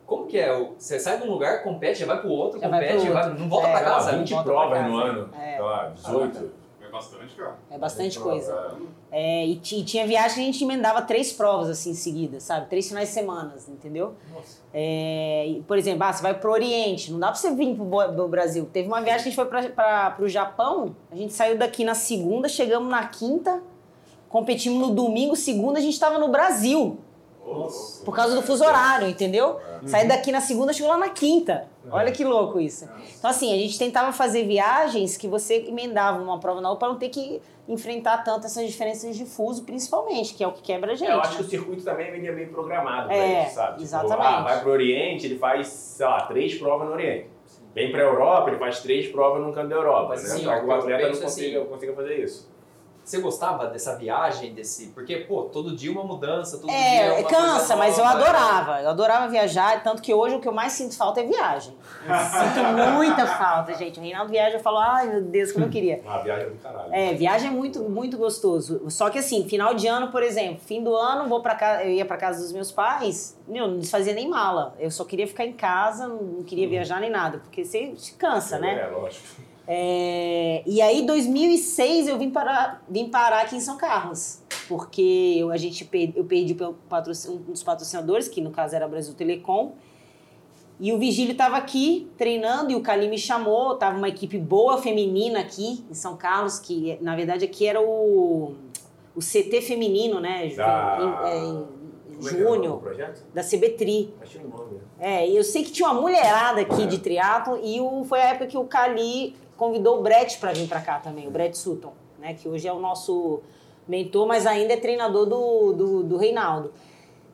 Como que é? O- Você sai de um lugar, compete, já vai pro outro, Já vai compete, pro vai- outro. não volta É, pra casa. 20 volta pra provas no ano. É. Sei lá, 18. É bastante, cara. É bastante coisa. É, e, ti- tinha viagem que a gente emendava três provas assim seguidas, sabe? Três finais de semana, entendeu? Nossa. É, e, por exemplo, ah, você vai pro Oriente, não dá pra você vir pro, pro Brasil. Teve uma viagem que a gente foi pra, pra, pro Japão, a gente saiu daqui na segunda, chegamos na quinta, competimos no domingo, segunda a gente tava no Brasil. Nossa. Por causa do fuso horário, entendeu? Saí daqui na segunda, chegou lá na quinta. Olha que louco isso. Então, assim, a gente tentava fazer viagens que você emendava uma prova na outra para não ter que enfrentar tanto essas diferenças de fuso, principalmente, que é o que quebra a gente. É, eu acho que né? o circuito também vendia bem programado pra É, isso, sabe? Tipo, exatamente. ah, vai pro Oriente, ele faz, sei lá, três provas no Oriente. Vem pra Europa, ele faz três provas no canto da Europa. Mas, né? assim, que eu o atleta não consiga, assim- consiga fazer isso. Você gostava dessa viagem, desse. Porque, pô, todo dia uma mudança, todo dia. É, cansa, mas eu nova. adorava. Eu adorava viajar, tanto que hoje o que eu mais sinto falta é viagem. Eu sinto muita falta, gente. O Reinaldo viaja e eu falo, ai meu Deus, como eu queria. Ah, viagem é do caralho. É, viagem é muito, muito gostoso. Só que assim, final de ano, por exemplo, fim do ano, vou para casa, eu ia para casa dos meus pais, meu, não desfazia nem mala. Eu só queria ficar em casa, não queria viajar nem nada, porque você se cansa, né? É, lógico. É, e aí, 2006, eu vim parar, vim parar aqui em São Carlos, porque eu, a gente per- eu perdi um dos patrocinadores, que no caso era Brasil Telecom, e o Vigílio estava aqui treinando e o Cali me chamou, tava uma equipe boa feminina aqui em São Carlos, que na verdade aqui era o, o CT feminino, né? Da- em- é, em é do Júnior, da CBTRI. Achei o nome. né? É, eu sei que tinha uma mulherada aqui de triatlo e o, foi a época que o Cali convidou o Brett para vir para cá também, o Brett Sutton, né, que hoje é o nosso mentor, mas ainda é treinador do, do, do Reinaldo.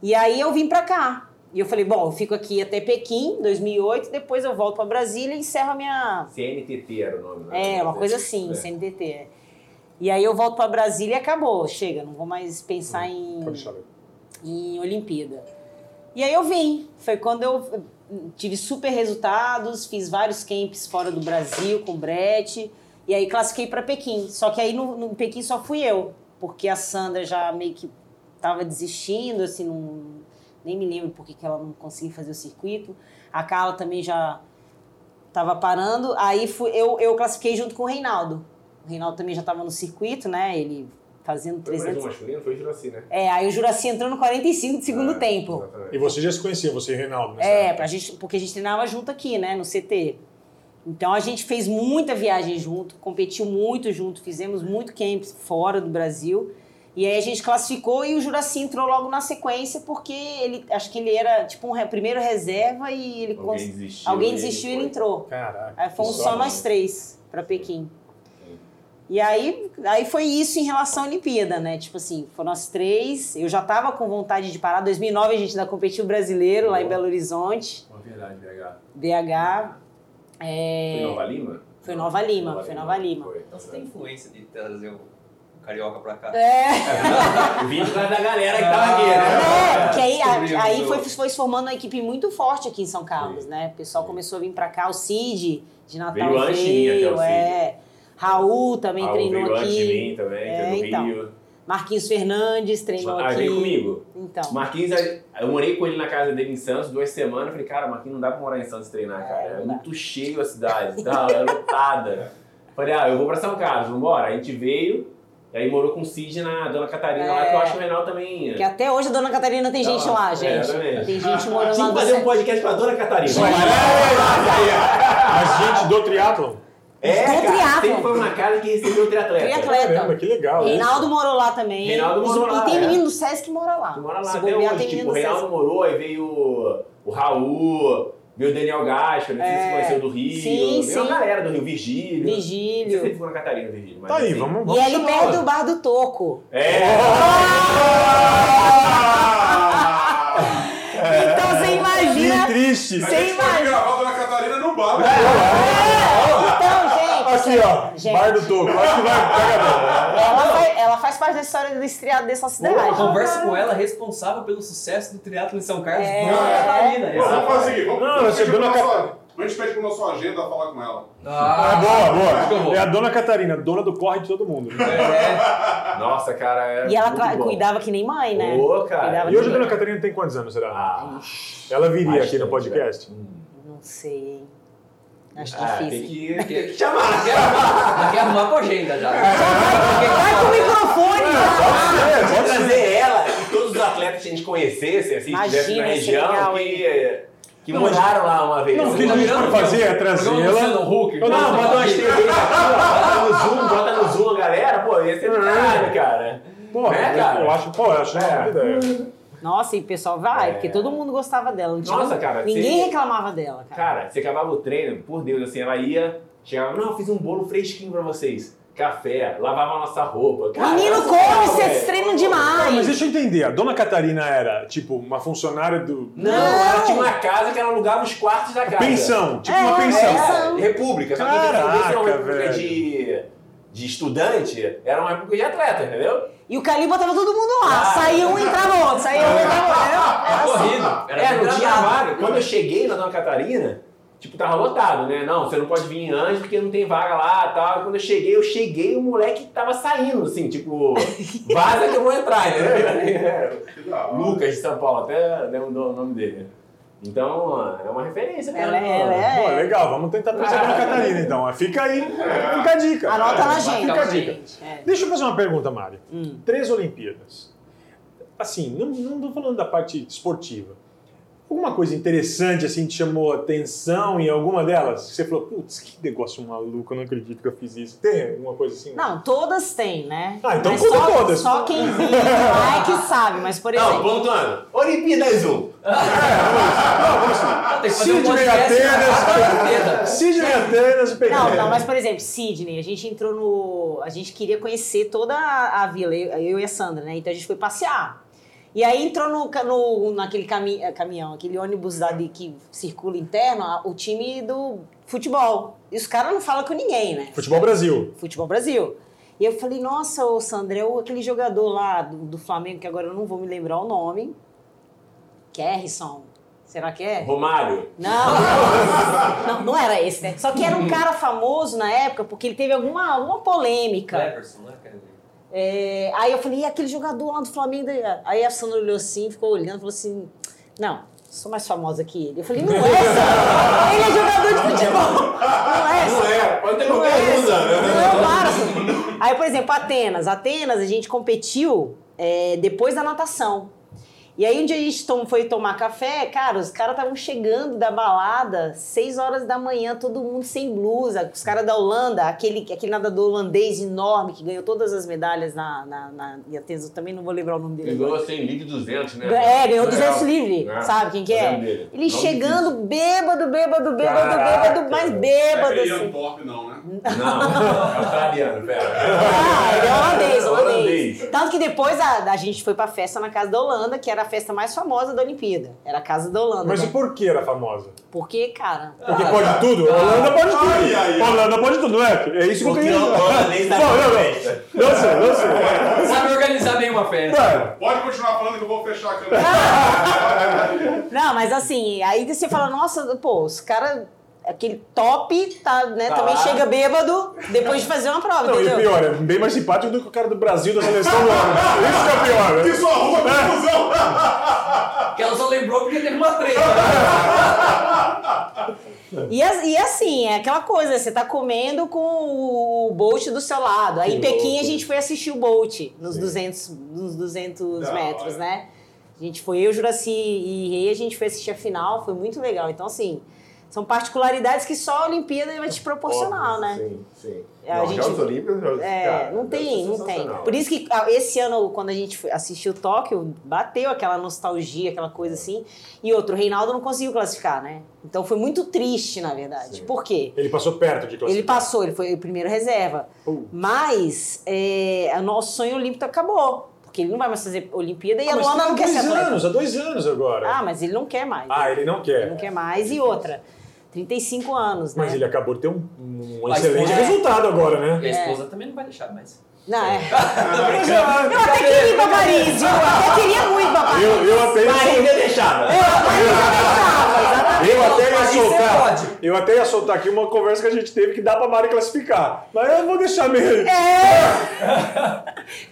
E aí eu vim para cá. E eu falei, bom, eu fico aqui até Pequim, 2008, depois eu volto para Brasília e encerro a minha... CNTT era o nome, né? É, uma coisa assim, É. CNTT. é. E aí eu volto para Brasília e acabou, chega, não vou mais pensar em Pode deixar. em Olimpíada. E aí eu vim. Foi quando eu tive super resultados, fiz vários camps fora do Brasil com Brett. E aí classifiquei para Pequim. Só que aí no, no Pequim só fui eu, porque a Sandra já meio que estava desistindo, assim, não, nem me lembro por que ela não conseguia fazer o circuito. A Carla também já estava parando. Aí fui, eu, eu classifiquei junto com o Reinaldo. O Reinaldo também já estava no circuito, né? Ele fazendo Foi mais 300. um masculino? Foi o Juraci, né? É, aí o Juraci entrou no 45 do segundo É, tempo. exatamente. E você já se conhecia, você e Reinaldo? nessa É, pra gente, porque a gente treinava junto aqui, né, no CT. Então a gente fez muita viagem junto, competiu muito junto, fizemos muito camp fora do Brasil. E aí a gente classificou e o Juraci entrou logo na sequência, porque ele acho que ele era tipo um re- primeiro reserva e ele Alguém cons- desistiu. alguém e desistiu e ele foi. entrou. Caraca. Aí fomos só sorte. nós três pra Pequim. Sim. E aí, aí foi isso em relação à Olimpíada, né? Tipo assim, foram nós três. Eu já tava com vontade de parar. 2009 a gente ainda competiu brasileiro lá em Belo Horizonte, Uma verdade, BH. BH. É, Foi Nova Lima? Foi Nova Lima, foi Nova Lima. Foi. Então você tem influência de trazer o carioca pra cá. É, O vídeo da galera que tava aqui, né? é, porque aí, Descobrimos aí foi, foi se formando uma equipe muito forte aqui em São Carlos, Sim. né? O pessoal começou a vir pra cá, o Cid de Natal Veio antes de mim até o Cid. É. Raul também Ah, treinou veio aqui. antes de mim também, que É, é do então. Rio. Marquinhos Fernandes treinou Ah, aqui. veio comigo. Então. Marquinhos, eu morei com ele na casa dele em Santos duas semanas. Falei, cara, Marquinhos não dá pra morar em Santos e treinar, cara. É dá. muito cheio a cidade, tá? É lotada. Falei, ah, eu vou pra São Carlos, vambora. A gente veio, e aí morou com o Cid na Dona Catarina lá, que eu acho que o Renal também. Que até hoje a Dona Catarina tem gente Não, lá, é, gente. exatamente. tem gente morando lá no fazer um podcast pra Dona Catarina. Mas gente do triatlon. É, Do cara, sempre foi uma casa que recebeu triatleta. Triatleta. Caramba, que legal. Reinaldo morou lá também. Reinaldo morou lá, E tem é. menino do Sesc que mora lá. Que mora lá Se até hoje. tem Tipo, menino o do Sesc. Reinaldo morou, aí veio o, o Raul, veio o Daniel Gacho, não sei se É. você conheceu do Rio. Sim, veio uma sim. galera do Rio, Virgílio. Vigílio. Você sempre ficou na Catarina, Virgílio. mas Tá aí, assim- vamos, E vamos é ali chamar perto do Bar do Toco. É. Então você imagina. Que triste. A Você imagina. gravar a Dona Catarina no bar. Então, Aqui, ó. Gente. Bar do Toco. Acho que vai. Ela faz, ela faz parte da história do estriado dessa cidade. Conversa com ela, responsável pelo sucesso do triatlo em São Carlos, É. Dona Catarina. Vamos fazer o seguinte, vamos, Não, vamos dona nosso, a gente pede pro nosso agenda falar com ela. Ah, Ah, boa, eu boa. É a dona Catarina, dona do corre de todo mundo. É, Nossa, cara, é E ela cuidava que nem mãe, né? Ô, cara. Cuidava E hoje a dona Catarina tem quantos anos, será? Ah, Ela viria aqui no podcast? velho. Não sei, hein? Acho Ah, tem difícil. que, tem que chamar. quer arrumar, já quer arrumar com a agenda já. Vai com o microfone! É, Pode trazer ela e todos os atletas que a gente conhecesse, assim, que Imagina, estivessem na região, legal, que, que Não, moraram lá uma vez. Não, o que a gente pode fazer é. Luciano Huck. Eu Não, não, bota umas TV aqui, ó, bota no Zoom, bota no Zoom, galera, pô, ia ser do caralho, cara. Pô, É, cara. eu acho, pô, eu acho uma É. boa ideia. Nossa, e o pessoal vai, É. porque todo mundo gostava dela. Não tinha- Nossa, cara, Ninguém você- reclamava dela, cara. Cara, você acabava o treino, por Deus, assim, ela ia, chegava, não, eu fiz um bolo fresquinho pra vocês. Café, lavava a nossa roupa. Cara, Menino, olha só, come, velho. vocês treinam demais. Ah, mas deixa eu entender, a dona Catarina era, tipo, uma funcionária do... Não, Não. ela tinha uma casa que ela alugava os quartos da casa. Pensão, tipo É, uma pensão. é. É, república. Só que Caraca, uma república velho. de, de estudante, era uma república de atleta, entendeu? E o Cali botava todo mundo lá. Ah. Saía um e entrava outro. Saía um e entrava outro. Era, era assim. corrido. Era é, não tinha degradado. vaga. Quando eu cheguei na Dona Catarina, tipo, tava lotado, né? Não, você não pode vir antes porque não tem vaga lá e tal. E quando eu cheguei, eu cheguei o moleque tava saindo, assim, tipo, vaza que eu vou entrar, entendeu? Hora. Lucas de São Paulo, até lembro o nome dele. Então, é uma referência mesmo. Ela é- ela é- Pô, legal, vamos tentar trazer a dona Catarina, então. Fica aí, fica a dica. Anota na ficar Fica a dica. gente. É. Deixa eu fazer uma pergunta, Mari. Hum. Três Olimpíadas. Assim, não, tô falando da parte esportiva. Alguma coisa interessante, assim, te chamou atenção em alguma delas? Você falou, putz, que negócio maluco, eu não acredito que eu fiz isso. Tem alguma coisa assim? Não, todas têm, né? Ah, então Mas conta só, todas. Só quem vive lá é que sabe. Mas, por Não, exemplo... pontuando. Olimpíadas 1. Não, vamos lá. Tem um Sidney Atenas. Sidney Atenas e. Não, não, mas por exemplo, Sydney, a gente entrou no. A gente queria conhecer toda a, vila, eu e a Sandra, né? Então a gente foi passear. E aí entrou no, no, naquele cami, eh, caminhão, aquele ônibus dali que circula interno, a- o time do futebol. E os caras não falam com ninguém, né? Futebol Brasil. Futebol Brasil. E eu falei, nossa, ô Sandra, é o- aquele jogador lá do, do Flamengo, que agora eu não vou me lembrar o nome. Kerrison. Será que é? Romário. Não, não, não era esse, né? Só que era um cara famoso na época porque ele teve alguma, alguma polêmica. Cleverson, né, cara? É, aí eu falei, e aquele jogador lá do Flamengo? daí?" Aí a Sandra olhou assim, ficou olhando e falou assim: Não, sou mais famosa que ele. Eu falei, não é, Sandra. Ele é jogador de futebol. Não é, Não é, pode ter qualquer é, usa. Não, para. Sandra. Aí, por exemplo, Atenas. Atenas, a gente competiu é, depois da natação. E aí, um dia a gente tom- foi tomar café, cara, os caras estavam chegando da balada, 6 horas da manhã, todo mundo sem blusa. Os caras da Holanda, aquele, aquele nadador holandês enorme que ganhou todas as medalhas na, na, na eu também não vou lembrar o nome dele. Ganhou agora. assim, Ligue 200, né? É, ganhou Legal. 200 livre, É. sabe quem que é? Ele Não chegando bêbado, bêbado, bêbado, Caraca. bêbado, mais Não é bêbado, aquele assim. Ian Thorpe, não, né? Não, é australiano, pera. Ah, ele é holandês, holandês. Holandês. Tanto que depois a, a gente foi pra festa na casa da Holanda, que era a festa mais famosa da Olimpíada. Era a casa da Holanda. Mas né? o porquê era famosa? Porque, cara. Porque pode tudo? Holanda pode tudo. Ai. Holanda pode tudo, não é? É isso que eu queria Não, não, sei, não sei. Sabe organizar bem uma festa. Mano, Pode continuar falando que eu vou fechar a câmera. Não, mas assim, aí você fala, nossa, pô, os caras. Aquele top, tá, né? Tá também chega bêbado depois de fazer uma prova, Não, e entendeu? pior, é bem mais simpático do que o cara do Brasil da seleção do ano. Isso que é pior, né? Isso arruma confusão. Que ela só lembrou porque teve uma treta. E, as- e assim, é aquela coisa, você tá comendo com o Bolt do seu lado. Aí Que em Pequim louco. a gente foi assistir o Bolt nos 200, nos 200 Da metros, hora. né? A gente foi, eu, Juraci e Rei, a gente foi assistir a final, foi muito legal. Então, assim, São particularidades que só a Olimpíada vai te proporcionar, né? Sim, sim. A Não, gente- Jogos Olímpicos, Jogos É, cara, não tem, não tem. Por isso que ah, esse ano, quando a gente assistiu Tóquio, bateu aquela nostalgia, aquela coisa assim. E outro, o Reinaldo não conseguiu classificar, né? Então foi muito triste, na verdade. Sim. Por quê? Ele passou perto de classificar. Ele passou, ele foi o primeiro reserva. Pô. Mas é, o nosso sonho olímpico acabou. Porque ele não vai mais fazer Olimpíada e Ah, a mas Luana não quer ser dois atleta. anos, há dois anos agora. Ah, mas ele não quer mais. Ah, ele não Ele quer. não quer mais. E outra, 35 anos, né? Mas ele acabou de ter um, um excelente é. resultado agora, E a né? esposa também não vai deixar mais. Não, é. Eu até queria ir pra Paris, viu? Eu até queria muito pra Paris. Eu, eu até ia Ainda soltar, deixava. eu até ia você soltar, eu até ia soltar aqui uma conversa que a gente teve que dá pra Mari classificar. Mas eu vou deixar mesmo.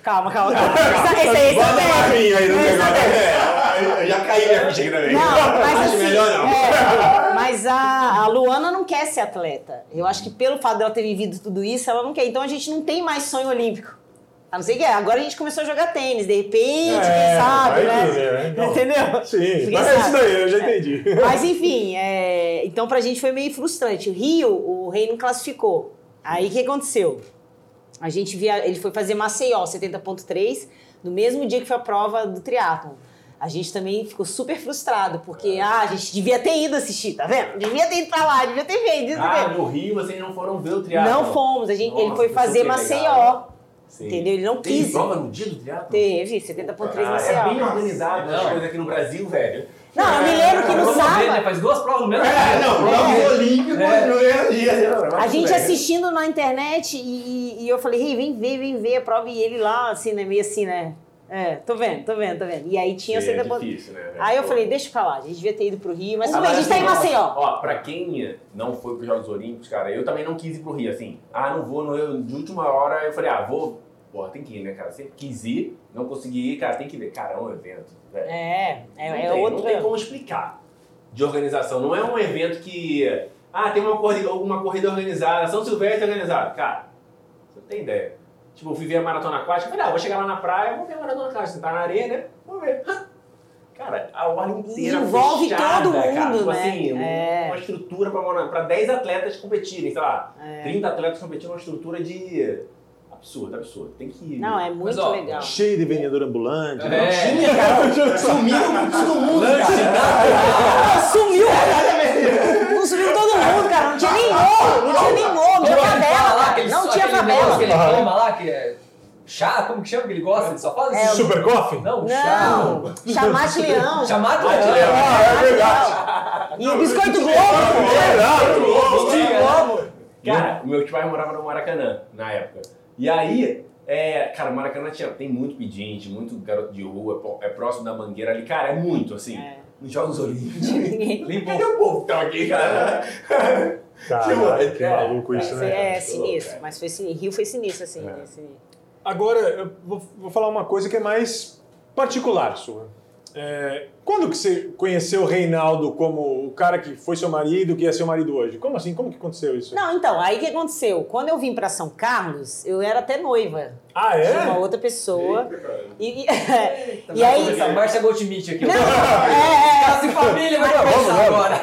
Calma, calma, calma. Esse aí, esse Bota é uma aí no negócio. É, eu já caí minha ficha aqui também. Não, mas Acho assim, melhor não. É, mas a, a Luana não quer ser atleta. Eu acho que pelo fato dela ter vivido tudo isso, ela não quer. Então a gente não tem mais sonho olímpico. A não ser que é. Agora a gente começou a jogar tênis, de repente, É, quem sabe, né? né? Não. Entendeu? Sim, mas é isso daí, eu já entendi. Mas enfim, é, então pra gente foi meio frustrante. O Rio, o Rei não classificou. Aí o que aconteceu? A gente via, ele foi fazer Maceió 70.3 no mesmo dia que foi a prova do triatlon. A gente também ficou super frustrado, porque ah, a gente devia ter ido assistir, tá vendo? Devia ter ido pra lá, devia ter feito, ter Ah, no Rio vocês não foram ver o triatlo. Não fomos, a gente, ele Nossa, foi que fazer Maceió. Sim. Entendeu? Ele não Tem quis. prova no dia do triatlo? Teve, 70.3 Ah, Maceió. é bem organizado as coisas aqui no Brasil, velho. Não, eu me lembro que no Vamos ver, né? sábado. Faz duas provas no mesmo É, dia. não, prova olímpica É. no mesmo dia. A gente assistindo na internet e, e- eu falei, Rei, vem ver, vem ver a prova. E ele lá, assim, né? Meio assim, né? É, tô vendo, tô vendo, tô vendo. E aí tinha Sim, é 70 difícil, né? Aí eu falei, deixa pra lá, a gente devia ter ido pro Rio, mas tudo bem, Agora, a gente tá em assim, Maceió. Ó, pra quem não foi pros Jogos Olímpicos, cara, eu também não quis ir pro Rio, assim. Ah, não vou, não, eu, de última hora eu falei, ah, vou. Porra, tem que ir, né, cara? Sempre quis ir, não consegui ir, cara, tem que ver. Cara, é um evento, velho. É, não, é, é tem, outro. não tem como explicar de organização. Não é um evento que. Ah, tem uma corrida, uma corrida organizada, São Silvestre organizado. Cara, você não tem ideia. Tipo, eu fui ver a maratona aquática, eu falei, ah, vou chegar lá na praia, vou ver a maratona aquática. Você tá na areia, né? Vamos ver. Cara, a orla inteira Envolve fechada, todo cara. mundo, Tipo né? assim, É. uma estrutura pra, pra 10 atletas competirem, sei lá. É. 30 atletas competindo, uma estrutura de... Absurdo, absurdo. Tem que ir. Não, é muito ó, legal. Cheio de vendedor ambulante. É. né? Tinha, cara. Com todo mundo, cara. Sumiu! Não sumiu todo mundo, cara. Não tinha nem morro, não tinha nem não tinha fala lá, favela. aquele- Não tinha negócio que favela. ele toma lá, que é chá, como que chama que ele gosta? Ele só faz É, isso. Super Coffee? Não, chá. Não, chamate leão. Chamado Ah, Leão. Ah, é verdade. E o biscoito Globo. É verdade. Biscoito Globo. Cara, o meu pai morava no Maracanã, na época. E aí, é, cara, o Maracanã tinha, tem muito pedinte, muito garoto de rua, é é próximo da mangueira ali. Cara, é muito, assim. É. Nos Jogos Olímpicos. Limpou. Cadê o povo que tava aqui, cara? Cara, que É, maluco isso, né? É, sinistro. Mas foi sinistro. Rio foi sinistro, assim. É. Agora, eu vou, vou falar uma coisa que é mais particular sua. É, quando que você conheceu o Reinaldo como o cara que foi seu marido, que é seu marido hoje? Como assim? Como que aconteceu isso? Não, então, aí o que aconteceu? Quando eu vim pra São Carlos, eu era até noiva Ah, de uma é? outra pessoa. E, e, Eita, e aí. começar a Márcia Goldschmidt aqui. Não, é, é, Casa e família, vai começar agora.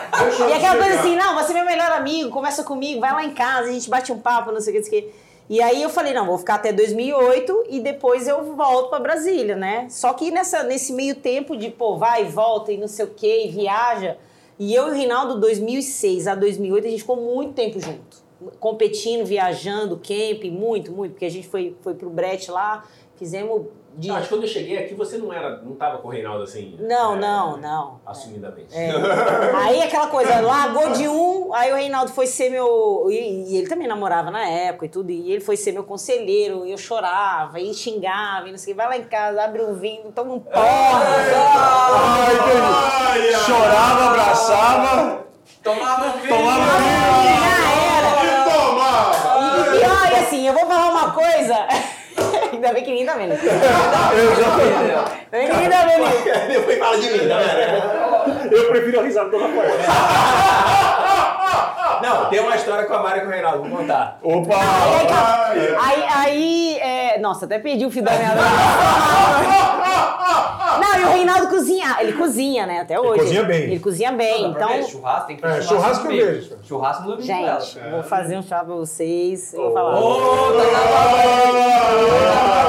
E aquela coisa assim, não, você é meu melhor amigo, conversa comigo, vai lá em casa, a gente bate um papo, não sei o que, não sei o que. E aí eu falei, não, vou ficar até 2008 e depois eu volto pra Brasília, né? Só que nessa, nesse meio tempo de, pô, vai e volta e não sei o que, e viaja. E eu e o Reinaldo, 2006 a 2008, a gente ficou muito tempo junto. Competindo, viajando, camp, muito, muito. Porque a gente foi, foi pro Brett lá, fizemos... De... Não, acho que quando eu cheguei aqui, você não era, não tava com o Reinaldo assim. Não, é, não, não. Assumidamente. É. Aí aquela coisa, largou de um, aí o Reinaldo foi ser meu. E, e ele também namorava na época e tudo, e ele foi ser meu conselheiro, e eu chorava, e xingava, e não sei o que, vai lá em casa, abre um vinho, toma um porra. Ah, entendi. Chorava, abraçava. Tomava vinho. Tomava Já era. Que tomava! E pior, e assim, eu vou falar uma coisa. Ainda bem que ninguém tá vendo. Ainda Eu já bem que ninguém tá vendo isso. Depois fala de mim, tá vendo? Eu prefiro a risada do Rafael. Não, tem uma história com a Mari e com o Reinaldo, vou contar. Opa! Aí, aí, aí, aí, é, nossa, até perdi o fio da meada. Não, e o Reinaldo cozinha. Ele cozinha, né? Até hoje. cozinha bem. Ele cozinha bem. Não, pra ver, então, churrasco tem que ter É, churrasco no eu vejo. Churrasco no domingo dela. gente, vou fazer um chá pra vocês. Eu vou falar. Ô, tá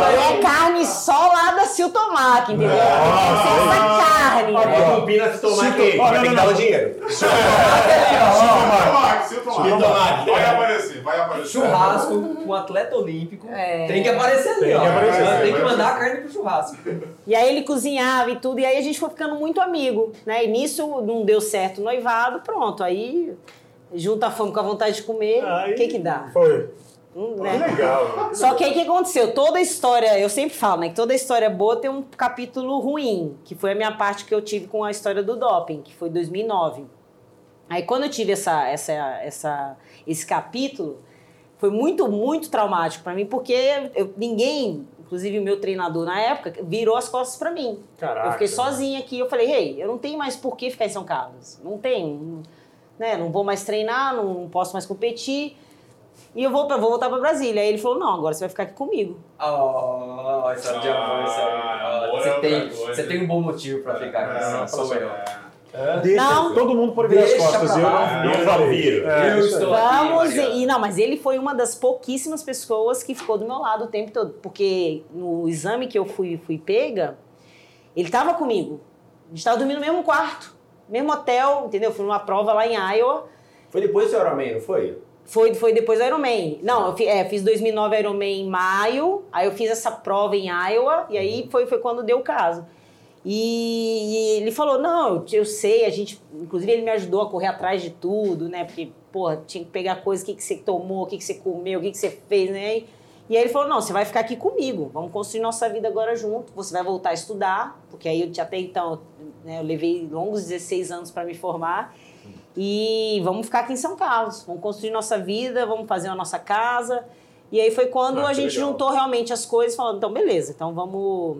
na E é carne só lá da Sil Tomac, entendeu? Tem que ser essa carne, Ó, né? combina se tomar Se aqui, to- ó, vai ter que dar o dinheiro. Se tomar. tomar. Vai aparecer, vai aparecer. Churrasco com um atleta olímpico. É. Tem que aparecer ali, Tem ó. que aparecer, tem que mandar a carne pro churrasco. E aí ele cozinhava e tudo, e aí a gente foi ficando muito amigo, né? E nisso não deu certo o noivado, pronto. Aí junta a fome com a vontade de comer, o que que dá? Foi. Hum, Que né? legal. Só que aí o que aconteceu? Toda história, eu sempre falo, né? Que toda história boa tem um capítulo ruim, que foi a minha parte que eu tive com a história do doping, que foi 2009. Aí quando eu tive essa, essa, essa, esse capítulo, foi muito, muito traumático pra mim, porque eu- ninguém, inclusive o meu treinador na época, virou as costas pra mim. Caraca. Eu fiquei sozinha aqui, eu falei, ei, eu não tenho mais por que ficar em São Carlos. Não tenho, né? Não vou mais treinar, não, não posso mais competir. E eu vou, pra, vou voltar pra Brasília. Aí ele falou, não, agora você vai ficar aqui comigo. Oh, essa é de amor, isso aí. Ah, amor Você é tem, você tem um bom motivo pra ficar aqui. É, não sou eu. Deixa Não. todo mundo por virar as costas. Eu não, Eu não não viro. É, Eu isso estou- aqui, Vamos, Mariana. e não, mas ele foi uma das pouquíssimas pessoas que ficou do meu lado o tempo todo, porque no exame que eu fui, fui pega, ele tava comigo. A gente tava dormindo no mesmo quarto, mesmo hotel, entendeu? Fui numa prova lá em Iowa. Foi depois do seu Ironman, não foi? Foi, foi depois do Ironman. Não, eu fi- é, fiz 2009 Ironman em maio, aí eu fiz essa prova em Iowa, e aí foi, foi quando deu o caso. E, e ele falou, não, eu, eu sei, a gente... Inclusive ele me ajudou a correr atrás de tudo, né? Porque, porra, tinha que pegar coisa, o que, que você tomou, o que, que você comeu, o que, que você fez, né? E aí ele falou, não, você vai ficar aqui comigo, vamos construir nossa vida agora junto, você vai voltar a estudar, porque aí eu até então, né, eu levei longos 16 anos para me formar, e vamos ficar aqui em São Carlos, vamos construir nossa vida, vamos fazer a nossa casa. E aí foi quando Ah, a gente legal. juntou realmente as coisas, falando, então beleza, então vamos,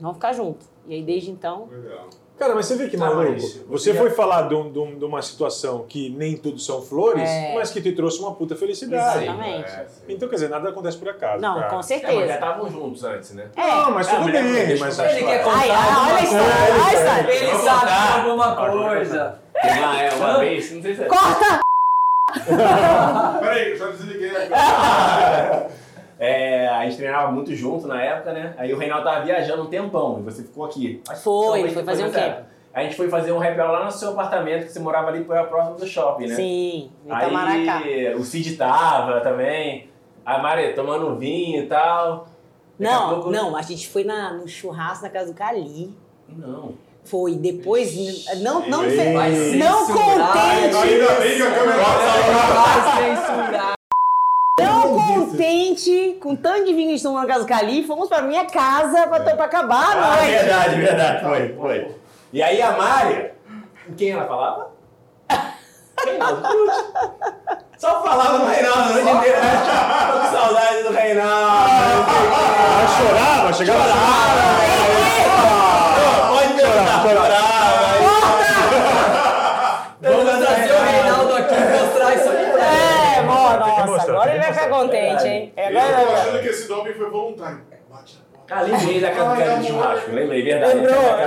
vamos ficar junto. E aí desde então, Legal. Cara, mas você vê que Ah, maluco. Você foi falar de, um- de um- de uma situação que nem tudo são flores, É. mas que te trouxe uma puta felicidade. Exatamente. É. Então, quer dizer, nada acontece por acaso. não, cara. com É, mas já certeza. estavam juntos antes, né? É, Não, mas É, tudo mulher bem, mas Ele que- quer contar Ai, olha a história, É, olha a história. Ele sabe alguma coisa. Teve uma, é, uma vez, não sei se é. Corta! Peraí, eu já desliguei. É, a gente treinava muito junto na época, né? Aí o Reinaldo tava viajando um tempão e você ficou aqui. Acho Foi, ele foi fazer camp. época. A gente foi fazer um happy hour lá no seu apartamento, que você morava ali por próximo do shopping, né? Sim, em Itamaracá. Aí o Cid tava também, a Mari tomando vinho e tal. Daqui a Não, pouco- não, a gente foi na, no churrasco na casa do Cali. Não. Foi, depois. Não, não, Ei. fe- não censurar, contente. Ainda bem que a câmera Vai censurar. Não contente com tanto de vinho que tomou na casa do Cali, fomos pra minha casa pra, pra acabar a Ah, noite. verdade, verdade, foi, foi. E aí a Mari, com quem ela falava? Reinaldo Cruz. Só falava do Reinaldo a noite inteira. Tô com saudade do Reinaldo. Ela chorava, chegava Pô, Chorava. Vamos trazer o Reinaldo aqui e mostrar isso aí pra ele. É, que nossa, mostrar, agora ele vai ficar contente, hein? É, Eu tô achando que esse doping foi voluntário. Bate porta. Ah, lembrei da casa de churrasco, lembrei, verdade. Lembrou, da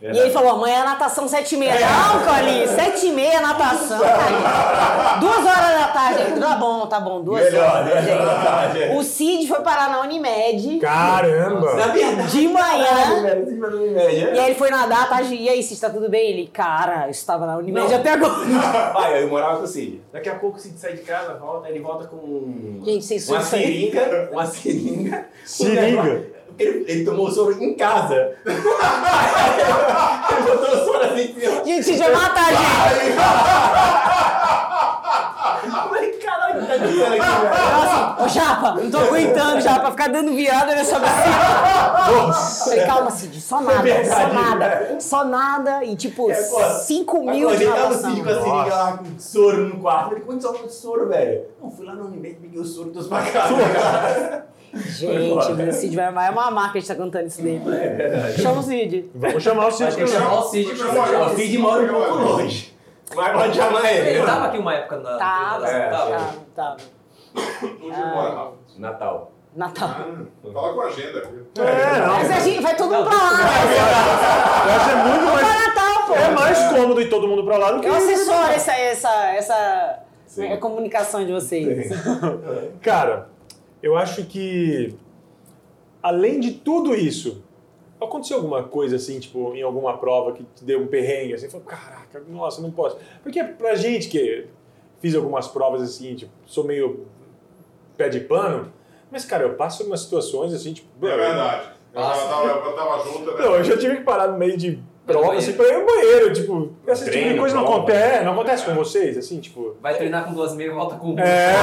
dele. E ele falou, amanhã é natação sete e meia. Não, Cali, sete e meia natação, Cali. Duas horas da tarde. Tá bom, tá bom, duas Melhor, horas. da tarde. O Cid foi parar na Unimed Caramba! Na verdade, de manhã. Unimed, E aí ele foi nadar, tá? E aí, Cid, tá tudo bem? Ele, cara, eu estava na Unimed até agora. Pai, eu morava com o Cid. Daqui a pouco o Cid sai de casa, volta, ele volta com Gente, vocês uma seringa, uma seringa. Seringa? Ele, ele tomou o soro em casa. ele botou o soro assim. Gente, Cid vai matar a gente. Eu falei, caralho, que tá acontecendo aqui, velho? Nossa, ô Japa, não tô aguentando já pra ficar dando virada nessa bicicleta. Falei, calma, Cid, só nada, só verdade, nada. Só nada e tipo, É, pô, 5 mil de Acordei, tava o natação. Cid com a seringa lá, com soro no quarto. Eu falei, quanto só de soro, velho? Não, fui lá no Unimed, peguei o soro e trouxe pra casa. Gente, o Cid vai vai mamar que a gente tá cantando isso daí. É verdade. Chama o Cid. Vamos chamar o Cid. que chamar o Cid O Cid mora um pouco longe. Mas pode chamar ele. Ele tava aqui uma época na. Tava, É, tava. tava. Onde você mora, Rafa? Natal. Natal. Ah, fala com a agenda. É, não. Mas a gente vai todo mundo pra lá. Eu acho que é muito Vamos mais. pra Natal, pô. É mais cômodo ir todo mundo pra lá do que. Eu assessoro essa, essa, essa Sim. é, comunicação de vocês. Cara, eu acho que além de tudo isso, aconteceu alguma coisa assim, tipo, em alguma prova que te deu um perrengue, assim, falou, caraca, nossa, não posso. Porque pra gente que fiz algumas provas assim, tipo, sou meio pé de pano, mas cara, eu passo umas situações assim, tipo, É verdade. Eu tava, eu tava junto, né? Não, eu já tive que parar no meio de prova, assim, pra ir no banheiro, tipo, esse tipo de Treino, coisa não acontece, não acontece com vocês, assim, tipo... Vai treinar com duas meias e volta com uma. É,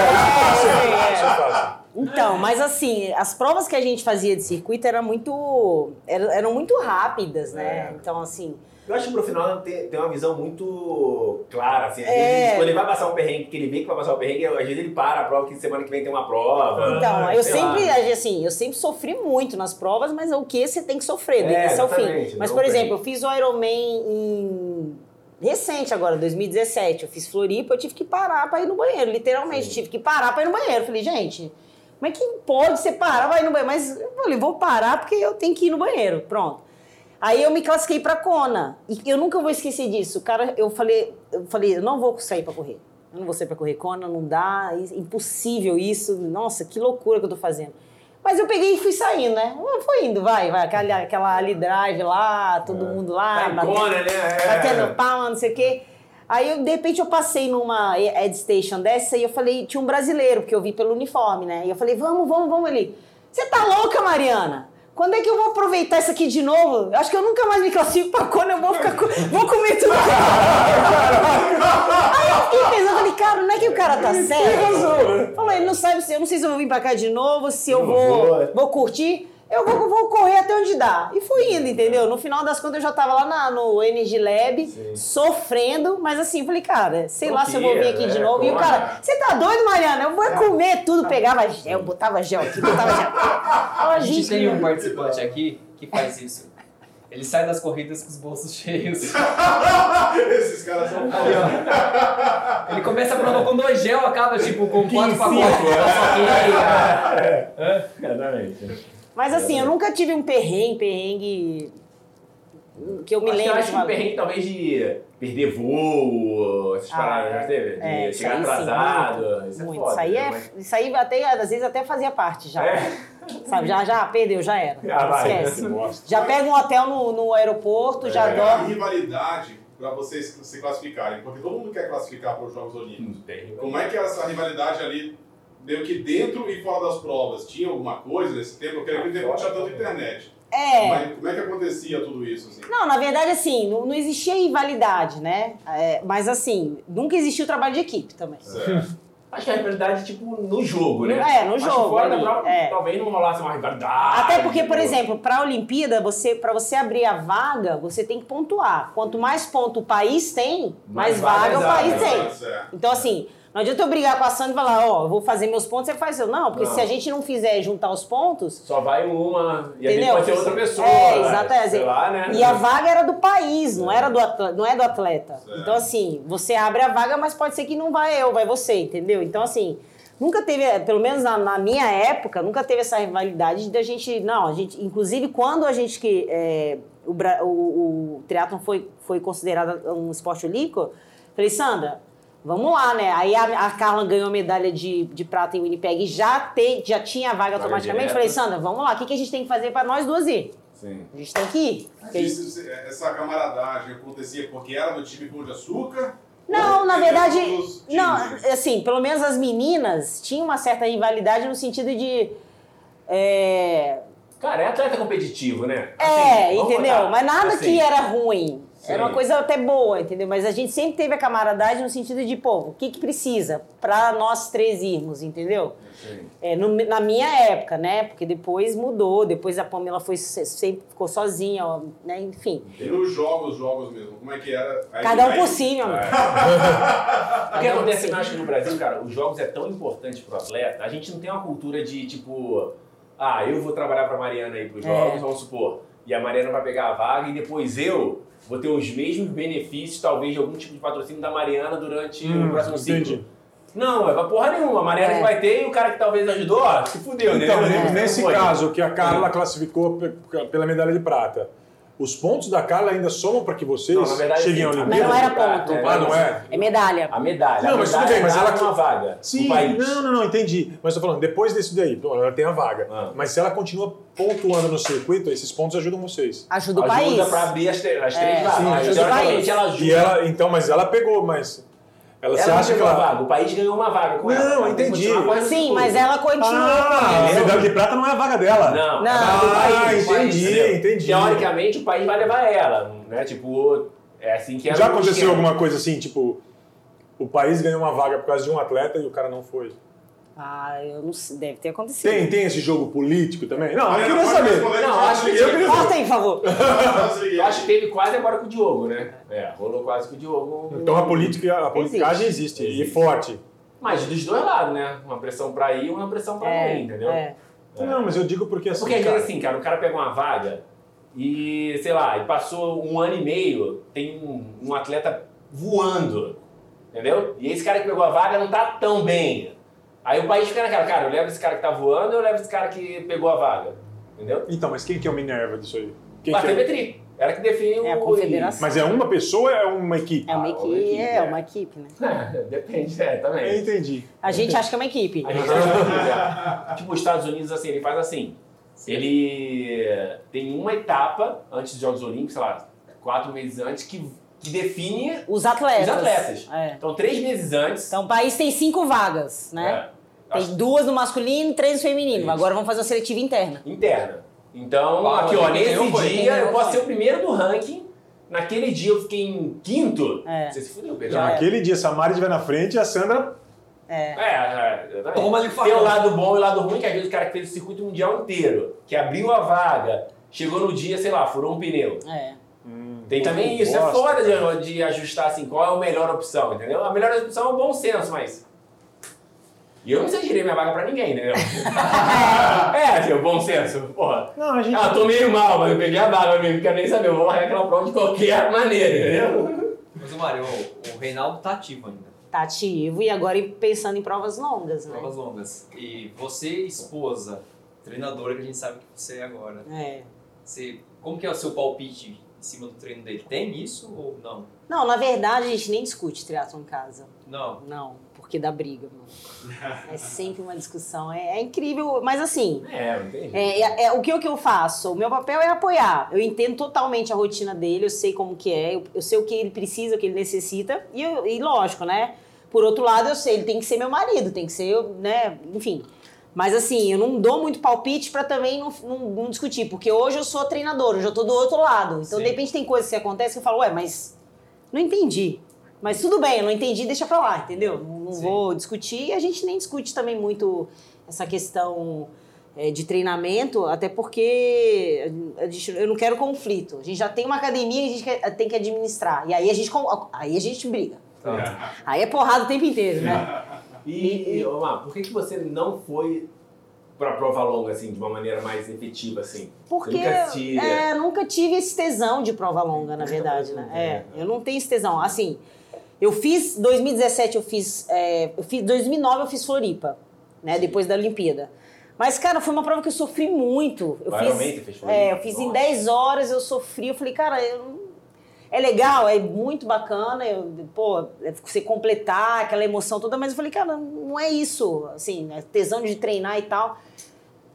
isso É. isso faço. Então, mas assim, as provas que a gente fazia de circuito eram muito, eram, muito rápidas, né? É. Então, assim, Eu acho que pro final tem, tem uma visão muito clara, assim. Às É. vezes, quando ele vai passar um perrengue, que ele vê que vai passar um perrengue, às vezes ele para a prova, que semana que vem tem uma prova. Então, eu sei lá. sempre, assim, eu sempre sofri muito nas provas, mas o que você tem que sofrer, do É, início ao fim. Mas, por tem. exemplo, eu fiz o Ironman em recente agora, 2017. Eu fiz Floripa, eu tive que parar pra ir no banheiro, literalmente, tive que parar pra ir no banheiro. Falei, gente, como é que pode você parar ir no banheiro? Mas eu falei, vou parar porque eu tenho que ir no banheiro, pronto. Aí eu me classifiquei pra Kona. E eu nunca vou esquecer disso. O cara, eu falei, eu falei, eu não vou sair pra correr. Eu não vou sair pra correr Kona, não dá, é impossível isso. Nossa, que loucura que eu tô fazendo. Mas eu peguei e fui saindo, né? Fui indo, vai, vai. Aquela, aquela ali drive lá, todo mundo lá. Tá batendo- né? É. batendo palma, não sei o quê. Aí, eu, de repente, eu passei numa Ed Station dessa e eu falei, tinha um brasileiro, porque eu vi pelo uniforme, né? E eu falei, vamos, vamos, vamos ali. Você tá louca, Mariana? Quando é que eu vou aproveitar isso aqui de novo? Acho que eu nunca mais me classifico pra quando eu vou ficar co- vou comer tudo. Aí eu fiquei pensando, falei, cara, não é que o cara tá certo? Falou, ele não sabe se eu não sei se eu vou vir pra cá de novo, se eu vou, vou. vou curtir. Eu vou, vou correr até onde dá. E fui indo, entendeu? No final das contas, eu já tava lá na- no Energy Lab, sofrendo, mas assim, eu falei, cara, sei lá se eu vou vir aqui de É, novo. E o cara, você tá doido, Mariana? Eu vou comer tudo, pegava gel, botava gel aqui, botava gel. Ó, A gente tem um participante aqui que faz isso. Ele sai das corridas com os bolsos cheios. Esses caras são ó. Ele começa a prova com dois gel, acaba tipo com quatro pacotes de paçoquinha. Exatamente. Mas assim, eu nunca tive um perrengue, perrengue que eu me Acho que eu lembro. acho que um perrengue talvez de perder voo, essas Ah, paradas, já teve? De é, isso chegar aí sim, atrasado. muito, isso é muito. foda, isso aí, né? é, Mas- isso aí até, às vezes até fazia parte já. É. Sabe, já, já perdeu, já era. Ah, vai. Esquece. Já pega um hotel no, no aeroporto, já É, a dorme. rivalidade para vocês se classificarem, porque todo mundo quer classificar para os Jogos Olímpicos. Tem. Como é que era essa rivalidade ali, meio que dentro e fora das provas? Tinha alguma coisa nesse tempo? Eu queria que tempo não tinha tanta internet. É. Mas como é que acontecia tudo isso? Assim? Não, na verdade, assim, não, não existia rivalidade, né? É, mas assim, nunca existiu trabalho de equipe também. Certo. Acho que a rivalidade, tipo, no jogo, né? É, no Acho jogo, fora da prova, é. talvez não rolasse uma rivalidade. Até porque, por exemplo, para a Olimpíada, você, para você abrir a vaga, você tem que pontuar. Quanto mais ponto o país tem, mais, Mais vaga o vagas país tem. Certo, certo. Então, assim, não adianta eu brigar com a Sandra e falar, ó, eu vou fazer meus pontos, você faz seu. Não, porque Não. se a gente não fizer juntar os pontos, Só vai uma, e Entendeu? pode ser outra pessoa. É, exatamente. Lá, né? E a vaga era do país, não era do atleta, não é do atleta. Certo. Então, assim, você abre a vaga, mas pode ser que não vai eu, vai você, entendeu? Então, assim, nunca teve, pelo menos na, na minha época, nunca teve essa rivalidade da gente. Não, a gente. Inclusive, quando a gente que. é, o, o, o triatlon foi, foi considerado um esporte olímpico, falei, Sandra. Vamos lá, né? Aí a, a Carla ganhou a medalha de, de prata em Winnipeg e já, te, já tinha a vaga Vaga automaticamente. direta. Falei, Sandra, vamos lá, o que, que a gente tem que fazer para nós duas ir? Sim. A gente tem que ir. Porque- Isso, essa camaradagem acontecia porque era do time Pão de Açúcar? Não, na verdade, não, assim, pelo menos as meninas tinham uma certa rivalidade no sentido de. É, Cara, é atleta competitivo, né? é Assim, vamos entendeu? botar, Mas nada assim, que era ruim. Era uma Sim. coisa até boa, entendeu? Mas a gente sempre teve a camaradagem no sentido de, pô, o que, que precisa pra nós três irmos, entendeu? Sim. É, no- na minha época, né? Porque depois mudou, depois a Pamela foi, sempre ficou sozinha, ó, né? Enfim. E nos jogos, jogos mesmo, como é que era? Aí- Cada um por si, meu amor. O que acontece, eu acho que no Brasil, cara, os jogos é tão importante pro atleta, a gente não tem uma cultura de, tipo, ah, eu vou trabalhar pra Mariana aí pros É. jogos, vamos supor, e a Mariana vai pegar a vaga e depois eu vou ter os mesmos benefícios, talvez, de algum tipo de patrocínio da Mariana durante Hum, o próximo ciclo. entendi. Não, vai pra porra nenhuma. A maneira É. que vai ter e o cara que talvez ajudou, ó, se fudeu, Então, né? Não nesse caso que a Carla classificou pe- pela medalha de prata, os pontos da Carla ainda somam para que vocês Não, verdade, cheguem à sim. Olimpíada? Mas não era ponto. Ah, não é? É medalha. A medalha. Não, a mas tudo medalha bem, mas ela- uma vaga. Sim, não, não, não, entendi. Mas tô falando, depois desse daí, ela tem a vaga. Ah. Mas se ela continua pontuando no circuito, esses pontos ajudam vocês. Ajuda o ajuda país. pra abrir as, as É, três vagas. sim, ajuda o país. ela ajuda. E ela, então, mas ela pegou, mas ela, Ela você não acha que ela vaga, o país ganhou uma vaga com Não, ela. Ela que entendi. Sim, mas ela continua. Ah, a medalha de prata não é a vaga dela. Não, Não. é a vaga do Ah, país. entendi, entendeu? entendi. Teoricamente, o país vai levar ela, né? Tipo, é assim que é Já aconteceu alguma coisa assim, tipo, o país ganhou uma vaga por causa de um atleta e o cara não foi? Ah, eu não sei. Deve ter acontecido. Tem, tem esse jogo político também? Não, Ah, eu não queria saber. Não, que acho que eu queria Corta aí, por favor. saber. Eu acho que teve quase agora com o Diogo, né? É, rolou quase com o Diogo. Então a política, a politicagem existe, e Existe. forte. Mas dos dois lados, né? Uma pressão pra ir e uma pressão pra não ir, entendeu? é. Não, mas eu digo porque assim, Porque às vezes assim, cara, o cara pega uma vaga e, sei lá, e passou um ano e meio, tem um, um atleta voando, entendeu? E esse cara que pegou a vaga não tá tão bem. Aí o país fica naquela, cara, eu levo esse cara que tá voando ou eu levo esse cara que pegou a vaga, entendeu? Então, mas quem que é o Minerva disso aí? Quem que é? TV Ela que define É a o... confederação. Mas é uma pessoa ou é uma equipe? É uma Ah, equipe, uma equipe, é, é. uma equipe, né? Depende, é, Eu também. entendi. A gente acha que é uma equipe. A gente tá Tipo, os Estados Unidos, assim, ele faz assim. Ele tem uma etapa antes dos Jogos Olímpicos, sei lá, quatro meses antes, que, que define Os atletas. os atletas. É. Então, três meses antes. Então o país tem cinco vagas, né? Tem duas no masculino e três no feminino. Isso. Agora vamos fazer uma seletiva interna. interna. Então, Uau, aqui, ó, nesse foi? dia eu posso ser o primeiro do ranking. Naquele dia eu fiquei em quinto. É. Você se fudeu, Pedro. Já é. aquele dia, se a Mari estiver na frente e a Sandra. É. É, é. Toma ali o Tem o lado bom e o lado ruim, que às vezes o cara que fez o circuito mundial inteiro, que abriu a vaga, chegou no dia, sei lá, furou um pneu. É. Tem também isso, é foda de, de ajustar assim, qual é a melhor opção, entendeu? A melhor opção é o bom senso, mas. E eu não cederei minha vaga pra ninguém, entendeu? é, assim, o bom senso, porra. Não, a gente. Ah, tô meio mal, mas eu peguei a vaga mesmo, não quero nem saber, eu vou largar aquela prova de qualquer maneira, entendeu? Mas o Mário, o, o Reinaldo tá ativo ainda. Tá ativo e agora pensando em provas longas, né? Provas longas. E você, esposa, treinadora, que a gente sabe que você é agora. É. Você, como que é o seu palpite em cima do treino dele? Tem isso ou não? Não, na verdade a gente nem discute triatlon em casa. Não. Não, porque dá briga, mano. É sempre uma discussão. É, é incrível, mas assim, É, jeito. É, é- é- o que, o que eu faço? O meu papel é apoiar. Eu entendo totalmente a rotina dele, eu sei como que é, eu, eu sei o que ele precisa, o que ele necessita, e, eu- e lógico, né? Por outro lado, eu sei, ele tem que ser meu marido, tem que ser, né? Enfim. Mas assim, eu não dou muito palpite pra também não, não- não discutir, porque hoje eu sou treinador, hoje eu tô do outro lado. Então, Sim. de repente, tem coisas que acontecem que eu falo, ué, mas não entendi. Mas tudo bem, eu não entendi, deixa pra lá, entendeu? Não, Sim. vou discutir e a gente nem discute também muito essa questão é, de treinamento, até porque a gente- eu não quero conflito. A gente já tem uma academia e a gente quer- tem que administrar. E aí a gente, aí a gente briga. Tá. Aí é porrada o tempo inteiro, né? E, e ô, Mar, por que, que você não foi pra prova longa, assim, de uma maneira mais efetiva, assim? Porque nunca é, nunca tive esse tesão de prova longa, na verdade, né? É, eu não tenho esse tesão. Assim, eu fiz 2017, eu fiz, é, eu fiz 2009 eu fiz Floripa, né? Depois da Olimpíada. Mas cara, foi uma prova que eu sofri muito. Eu Ironman, fiz, fez Floripa? é, eu fiz em Nossa. 10 horas, eu sofri. Eu falei, cara, eu- é legal, é muito bacana, eu, pô, é você completar aquela emoção toda, mas eu falei, cara, não é isso, assim, é tesão de treinar e tal.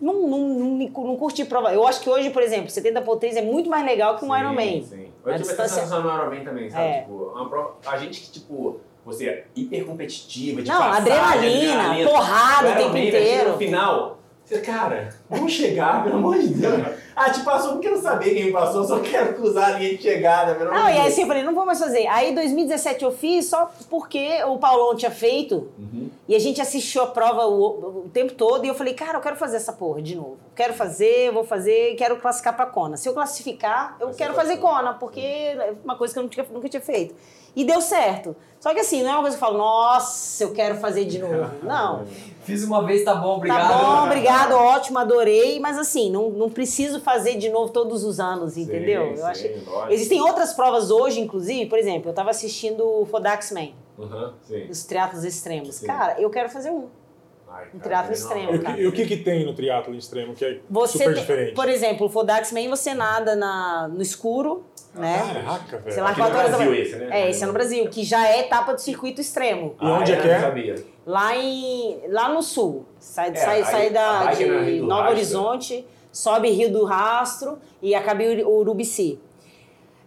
Não, não, não, não curti prova. Eu acho que hoje, por exemplo, 70 por 3 é muito mais legal que um Sim, Ironman. Sim. A tive essa distância- no Ironman também, sabe? É. Tipo, uma prova, a gente que, tipo, você é hiper competitiva, de Não, passagem, adrenalina, adrenalina. porrada o tempo inteiro. No final, você, cara, vamos chegar, pelo amor de Deus. Ah, te passou não sabia quem passou, só quero cruzar a linha de chegada, pelo Não, e aí assim, eu falei, não vou mais fazer. Aí 2017 eu fiz só porque o Paulão tinha feito Uhum. E a gente assistiu a prova o, o tempo todo e eu falei, cara, eu quero fazer essa porra de novo. Quero fazer, vou fazer, quero classificar pra Kona. Se eu classificar, eu ser quero fazer Kona, porque é uma coisa que eu nunca, tinha- nunca tinha feito. E deu certo. Só que assim, não é uma coisa que eu falo, nossa, eu quero fazer de novo. Não. Fiz uma vez, tá bom, obrigado. Tá bom, obrigado, ótimo, adorei. Mas assim, não, não preciso fazer de novo todos os anos, Sim, entendeu? sim, eu acho que. Existem outras provas hoje, inclusive, por exemplo, eu tava assistindo o Fodax Man, Sim. Os triatlos extremos. Sim. Cara, eu quero fazer um. Ai, Um triatlo extremo, E o cara. que- E o que, que tem no triatlo extremo que é Você super tem- diferente? Por exemplo, o Fodaxman você nada na, no escuro, né? Caraca, velho. Sei lá, Aqui no quatro horas da manhã. esse, né? É, esse é no Brasil, que já é etapa do circuito extremo. E onde é que eu é? não sabia. Lá em. lá no sul. Sai, É, sai, aí sai da, é de Rastro. Horizonte, sobe Rio do Rastro e acaba em Uru- Urubici.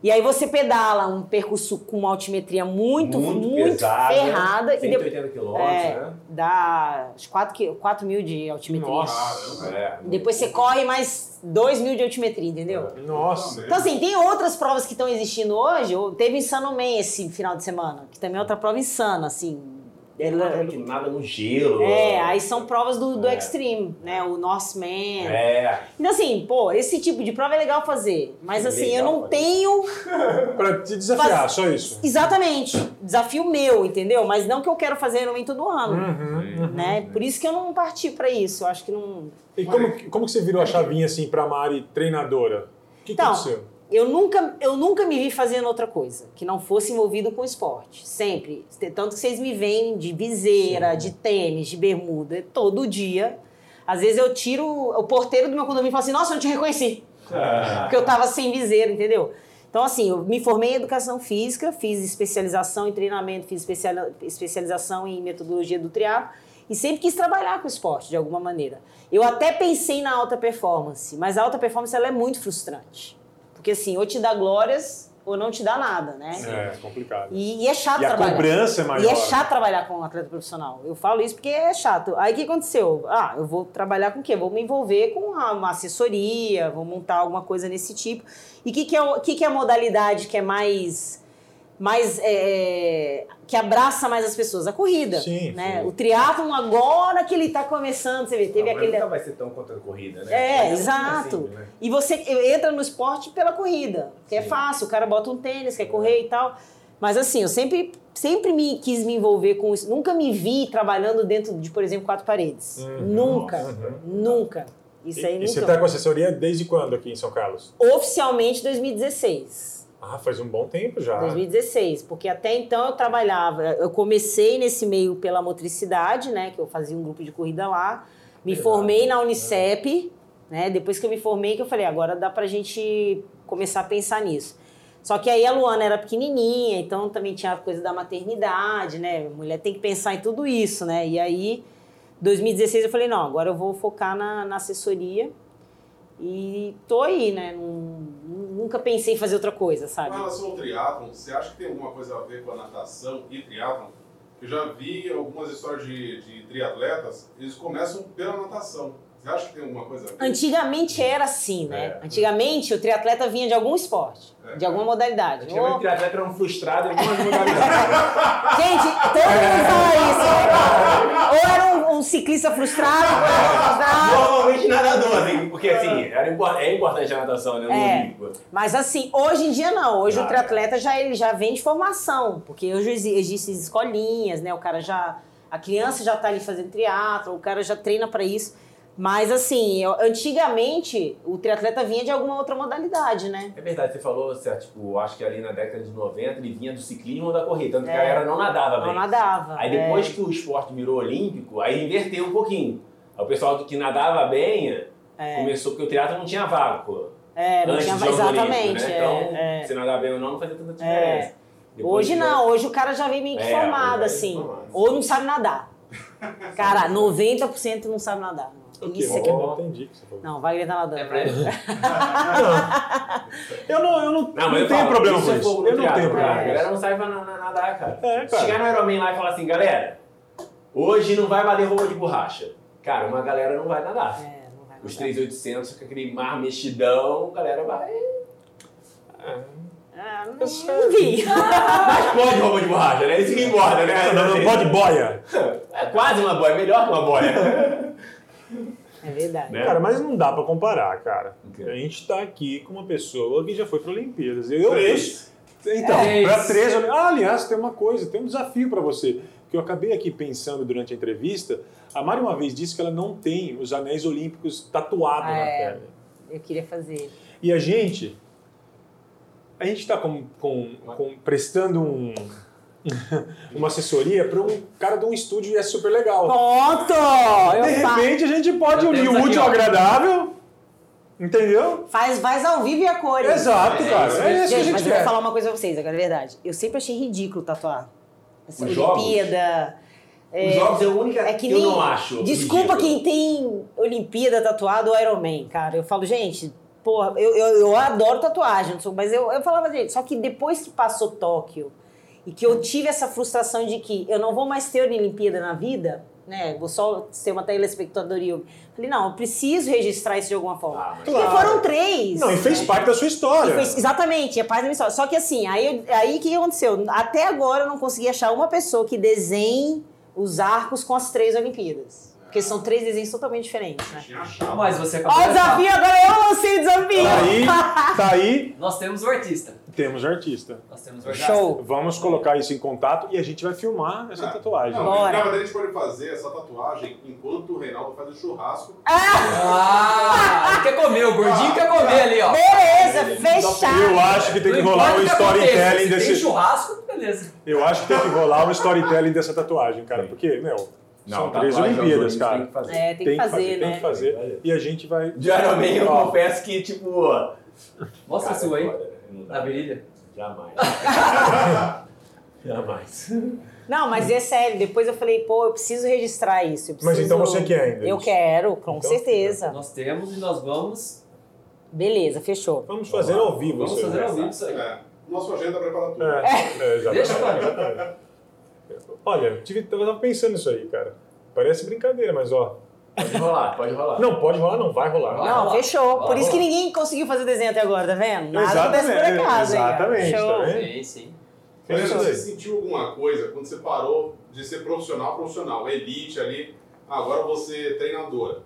E aí você pedala um percurso com uma altimetria muito, muito, pesada, ferrada. E 180 depois, quilômetros, é, né? dá 4, 4 mil de altimetria. Nossa. É. Depois você corre mais 2 mil de altimetria, entendeu? Nossa. Então, assim, tem outras provas que estão existindo hoje. Teve Insano Man esse final de semana, que também é outra prova insana, assim. Ela- Que nada no gelo. é, aí são provas do, do É. Extreme, né? O Norseman. É. Então, assim, pô, esse tipo de prova é legal fazer. Mas, assim, Legal eu não fazer. tenho. Pra te desafiar, Faz- só isso. Exatamente. Desafio meu, entendeu? Mas não que eu quero fazer no todo ano. Uhum, uhum. Né? Por isso que eu não parti pra isso. Eu acho que não. E como, como que você virou a chavinha assim pra Mari treinadora? O que, que Então, aconteceu? Eu nunca, eu nunca me vi fazendo outra coisa que não fosse envolvido com esporte. Sempre. Tanto que vocês me veem de viseira, de tênis, de bermuda, todo dia. Às vezes eu tiro o porteiro do meu condomínio e falo assim: Nossa, eu não te reconheci. Porque eu tava sem viseira, entendeu? Então, assim, eu me formei em educação física, fiz especialização em treinamento, fiz especial- especialização em metodologia do triatlo e sempre quis trabalhar com esporte de alguma maneira. Eu até pensei na alta performance, mas a alta performance ela é muito frustrante. Porque assim, ou te dá glórias ou não te dá nada, né? É, complicado. E, e é chato E a trabalhar. cobrança é maior. E é chato trabalhar com um atleta profissional. Eu falo isso porque é chato. Aí o que aconteceu? Ah, eu vou trabalhar com o quê? Vou me envolver com uma, assessoria, vou montar alguma coisa nesse tipo. E o que, que, é, que, que é a modalidade que é mais. Mais é, que abraça mais as pessoas? A corrida. Sim, né? sim. O triatlon, agora que ele está começando, você vê, teve Não, aquele. nunca vai ser tão contra a corrida, né? É, Mas exato. assim, né? E você entra no esporte pela corrida, que é Sim. fácil, o cara bota um tênis, quer correr e tal. Mas assim, eu sempre, sempre me quis me envolver com isso. Nunca me vi trabalhando dentro de, por exemplo, quatro paredes. Uhum. Nunca, Uhum. nunca. Isso aí E, e nunca. você tá com assessoria desde quando aqui em São Carlos? Oficialmente 2016. Ah, faz um bom tempo já. 2016, porque até então eu trabalhava, eu comecei nesse meio pela motricidade, né, que eu fazia um grupo de corrida lá, me formei na Unicep, né, depois que eu me formei que eu falei, agora dá pra gente começar a pensar nisso. Só que aí a Luana era pequenininha, então também tinha a coisa da maternidade, né, mulher tem que pensar em tudo isso, né, e aí 2016 eu falei, não, agora eu vou focar na, na assessoria e tô aí, né, Nun- nunca pensei em fazer outra coisa, Com sabe? relação ao triatlon, você acha que tem alguma coisa a ver com a natação e triatlon? Eu já vi algumas histórias de, de triatletas, eles começam pela natação. Você acha que tem alguma coisa a ver? Antigamente era assim, né? É. Antigamente o triatleta vinha de algum esporte, É. de alguma modalidade. Antigamente o triatleta era um frustrado em algumas modalidades. Gente, todo mundo fala isso, né? Ou era um, um ciclista frustrado. Normalmente nadador, assim, porque assim, era é importante a natação, né? No É. Olímpico. Mas assim, hoje em dia não. Hoje Ah, o triatleta já, ele já vem de formação, porque hoje exi- existem escolinhas, né? O cara já. A criança já tá ali fazendo triatlo, o cara já treina para isso. Mas assim, antigamente o triatleta vinha de alguma outra modalidade, né? É verdade, você falou, você, tipo, acho que ali na década de 90 ele vinha do ciclismo ou da corrida, tanto que É. a galera não nadava bem. Não nadava. Aí é. depois que o esporte virou olímpico, aí inverteu um pouquinho. Aí o pessoal que nadava bem começou porque o teatro não tinha vácuo. É, não tinha dos Jogos exatamente. Né? é, Então, é. se nadar bem ou não, não fazia tanta diferença. Depois Hoje que- não, hoje o cara já vem meio que É, formado, é assim. formado. Ou não sabe nadar. Cara, 90% não sabe nadar. Isso é que é bom. Entendi o que você falou. Não, vai gritar nadando. É pra ele. Eu não, eu não, Não, não mas eu tenho falo, problema com é isso. Eu não tenho problema. A galera não sabe nadar, cara. É, cara. Chegar no Ironman lá e falar assim, galera, hoje não vai valer roupa de borracha. Cara, uma galera não vai nadar. É, não vai Os nadar. 3.800 com aquele mar mexidão, a galera vai... Ah, não, não vi. Mas pode roupa de borracha, né? Isso que importa, né? Não, não pode boia. É quase uma boia, melhor que uma boia. É verdade. Né? Cara, mas não dá pra comparar, cara. O quê? A gente tá aqui com uma pessoa que já foi para Olimpíadas. Eu, eu, Três. então, Três. para três. Ah, aliás, tem uma coisa, tem um desafio para você. Que eu acabei aqui pensando durante a entrevista. A Mari uma vez disse que ela não tem os anéis olímpicos tatuados na É. perna. Eu queria fazer. E a gente. A gente está com, com, com- prestando um, uma assessoria para um cara de um estúdio e é super legal. Pronto! Eu De repente a gente pode unir o útil ao agradável, entendeu? Faz, faz ao vivo e a cores. Exato, É, cara. isso É isso que a Gente, mas eu vou quer. falar uma coisa pra vocês, agora é verdade. Eu sempre achei ridículo tatuar. Essa Os jogos? Olimpíada. Os jogos é a única É que, que eu nem. não acho. Desculpa ridículo. quem tem Olimpíada tatuado ou Iron Man, cara. Eu falo, gente, porra, eu, eu, eu adoro tatuagem, mas eu, eu falava, gente, só que depois que passou Tóquio e que eu tive essa frustração de que eu não vou mais ter Olimpíada na vida, né? Vou só ser uma telespectadoria. Falei, não, eu preciso registrar isso de alguma forma. Ah, Porque Claro. foram três. Não, e fez parte da sua história. E foi- exatamente, é parte da minha história. Só que assim, aí o aí que aconteceu? Até agora eu não consegui achar uma pessoa que desenhe os arcos com as três Olimpíadas. Porque são três desenhos totalmente diferentes, né? Tinha achado. Mas você acabou Ó o desafio, agora eu lancei o desafio! Tá aí, tá aí, Nós temos o artista. temos artista. Nós temos o artista. Show! Vamos colocar isso em contato e a gente vai filmar essa tatuagem. Não, Bora. na verdade, a gente pode fazer essa tatuagem enquanto o Reinaldo faz o churrasco. Ah, ele quer comer, o gordinho quer comer ali, ó. Beleza, fechado! Eu acho que tem que rolar um o storytelling se Tem desse. churrasco, beleza. Eu acho que tem que rolar um storytelling dessa tatuagem, cara. Porque, meu, são três Olimpíadas, cara. Tem que fazer. É, tem, que fazer, Tem né? que fazer. E a gente vai. De Iron Man, eu confesso que, tipo. Mostra a cara, sua aí, né? Não na virilha. Jamais. Jamais. Não, mas é sério, depois eu falei, pô, eu preciso registrar isso. eu Mas então preciso- você quer ainda Eu isso? quero, com Então, certeza. Nós temos e nós vamos, Beleza, fechou. Vamos fazer ao vivo vamos fazer ao vivo isso aí. É, nosso agenda prepara tudo. É, é. Deixa, Tony. Exatamente. Olha, tive, eu tava pensando nisso aí, cara. Parece brincadeira, mas ó. Pode rolar, pode rolar. Não, pode rolar, não vai rolar. Vai Não, rolar. fechou. Vai Por isso que ninguém conseguiu fazer desenho até agora, tá vendo? Nada acontece por Exatamente, acaso exatamente, Show. tá vendo? Sim, sim. Mas você aí. sentiu alguma coisa quando você parou de ser profissional profissional, elite ali, ah, agora eu vou ser treinadora.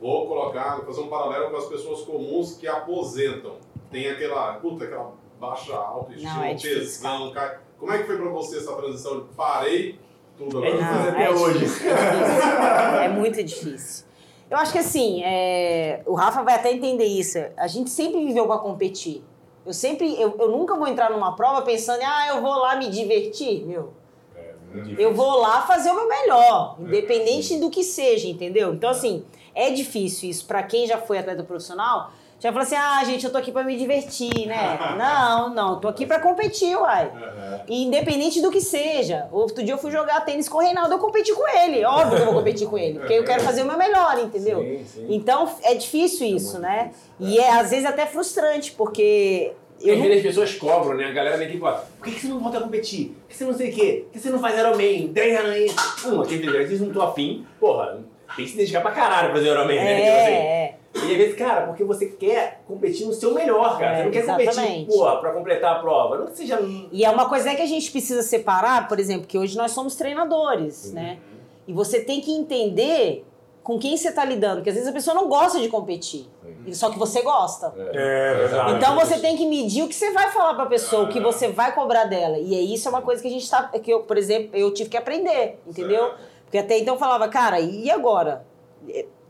Vou colocar, fazer um paralelo com as pessoas comuns que aposentam. Tem aquela, puta, aquela baixa autoestima, Não, é tesão, cai. Como é que foi pra você essa transição? de Parei tudo É agora. difícil Não, até é hoje. é difícil. É muito difícil. Eu acho que assim, é, o Rafa vai até entender isso. A gente sempre viveu para competir. Eu sempre, eu, eu nunca vou entrar numa prova pensando, ah, eu vou lá me divertir, meu. Eu vou lá fazer o meu melhor, independente do que seja, entendeu? Então, assim, é difícil isso para quem já foi atleta profissional. Já fala assim, ah, gente, eu tô aqui para me divertir, né? Não, não, tô aqui para competir, uai. E Independente do que seja. Outro dia eu fui jogar tênis com o Reinaldo, eu competi com ele. Óbvio que eu vou competir com ele, porque eu quero fazer o meu melhor, entendeu? Sim, sim. Então é difícil isso, né? E é às vezes até frustrante, porque eu não- vezes as pessoas cobram, né? A galera da equipe fala, por que, que você não volta a competir? Por que você não sei o quê? Por que você não faz Ironman? Treina aí. Um, aquele às vezes não tô afim. Porra, tem que se dedicar pra caralho pra fazer Ironman, né? Tipo assim. é, é. E às vezes, cara, porque você quer competir no seu melhor, cara. É, você não quer exatamente. competir, porra, pra completar a prova. Não que seja. E é uma coisa que a gente precisa separar, por exemplo, que hoje nós somos treinadores, né? E você tem que entender com quem você está lidando, porque às vezes a pessoa não gosta de competir, só que você gosta. É verdade. Então você tem que medir o que você vai falar pra pessoa, o que você vai cobrar dela. E é isso é uma coisa que a gente tá. Que eu, por exemplo, eu tive que aprender, entendeu? Porque até então eu falava, cara, e agora?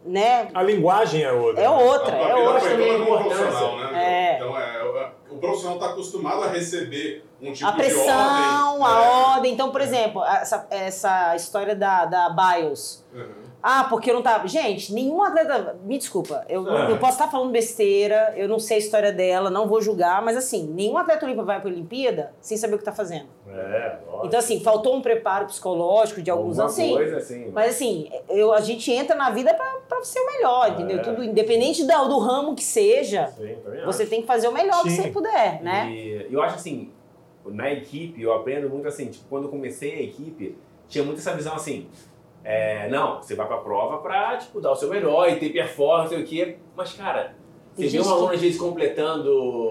É, Né? A linguagem é outra. É outra, A é outra. a importância. profissional, né? É. Então, é, o profissional está acostumado a receber um tipo A de pressão, ordem. a é. ordem. Então, por exemplo, essa, essa história da, da BIOS. Uhum. Ah, porque eu não tava. Gente, nenhum atleta. Me desculpa, eu, É. eu posso estar falando besteira, eu não sei a história dela, não vou julgar, mas assim, nenhum atleta olímpico vai pra Olimpíada sem saber o que tá fazendo. É, lógico. Então, assim, faltou um preparo psicológico de alguns Alguma anos, sim. coisa assim. Mas assim, eu, a gente entra na vida pra, pra ser o melhor, entendeu? É. Tudo, independente do, do ramo que seja, Sim, você acho. tem que fazer o melhor que Sim. você puder, né? E eu acho assim, na equipe, eu aprendo muito assim, tipo, quando eu comecei a equipe, tinha muito essa visão assim, é, não, você vai pra prova pra, tipo, dar o seu melhor e ter performance, sei o quê, mas, cara, você vê um aluno às vezes completando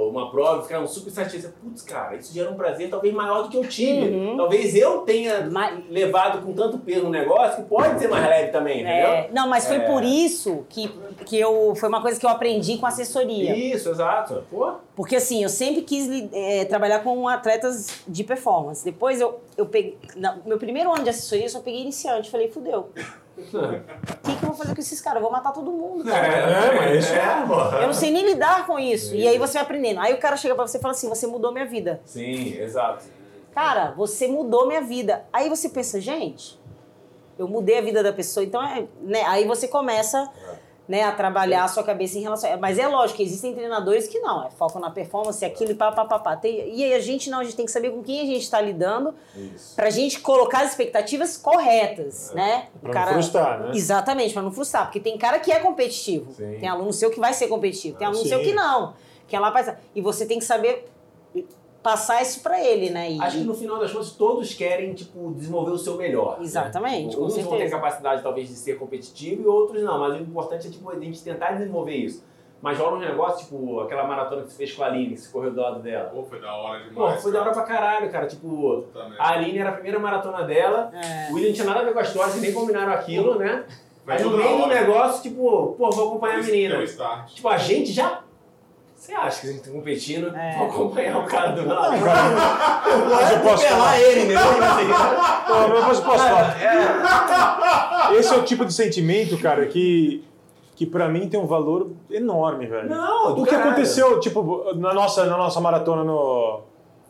uma prova e ficar super satisfeito, putz, cara, isso gera um prazer talvez maior do que eu tive. Uhum. Talvez eu tenha Mas- levado com tanto peso no negócio que pode ser mais leve também, entendeu? É, não, mas foi É. por isso que, que eu. Foi uma coisa que eu aprendi com assessoria. Isso, exato. Pô, Porque assim, eu sempre quis eh, trabalhar com atletas de performance. Depois eu, eu peguei. meu primeiro ano de assessoria, eu só peguei iniciante. Falei, fudeu. O que, que eu vou fazer com esses caras? Eu vou matar todo mundo. cara. É, mas é, porra. Eu não sei nem lidar com isso. E aí você vai aprendendo. Aí o cara chega pra você e fala assim: você mudou minha vida. Sim, exato. Cara, você mudou minha vida. Aí você pensa, gente, eu mudei a vida da pessoa, então é. Né? Aí você começa né, a trabalhar a sua cabeça em relação. Mas é lógico existem treinadores que não, é foco na performance, aquilo e pá, pá, pá, pá. Tem, e aí a gente não, a gente tem que saber com quem a gente está lidando Isso. pra gente colocar as expectativas corretas, né? O Pra não frustrar, né? Exatamente, pra não frustrar. Porque tem cara que é competitivo. Sim. Tem aluno seu que vai ser competitivo. Tem Ah, aluno sim. seu que não. Que é lá pra... E você tem que saber passar isso pra ele, né? E, Acho que no final das contas todos querem, tipo, desenvolver o seu melhor. né? Exatamente, com Uns vão ter capacidade, talvez, de ser competitivo e outros não. Mas o importante é, tipo, a gente tentar desenvolver isso. Mas rola um negócio, tipo, aquela maratona que você fez com a Aline, que você correu do lado dela. Pô, foi da hora Pô, demais. foi da hora cara. pra caralho, cara. Tipo, Também. a Aline era a primeira maratona dela, É. o William não tinha nada a ver com a história, vocês nem combinaram aquilo, né? Aí no meio do negócio, tipo, pô, vou acompanhar a menina. Tipo, a gente já. Você acha que a gente tá competindo? É. Vou acompanhar o cara do lado. Mas eu posso falar. Ele, né? Mas eu posso falar. Esse é o tipo de sentimento, cara, que, que pra mim tem um valor enorme, velho. Não, do O que caralho. aconteceu, tipo, na nossa, na nossa maratona no,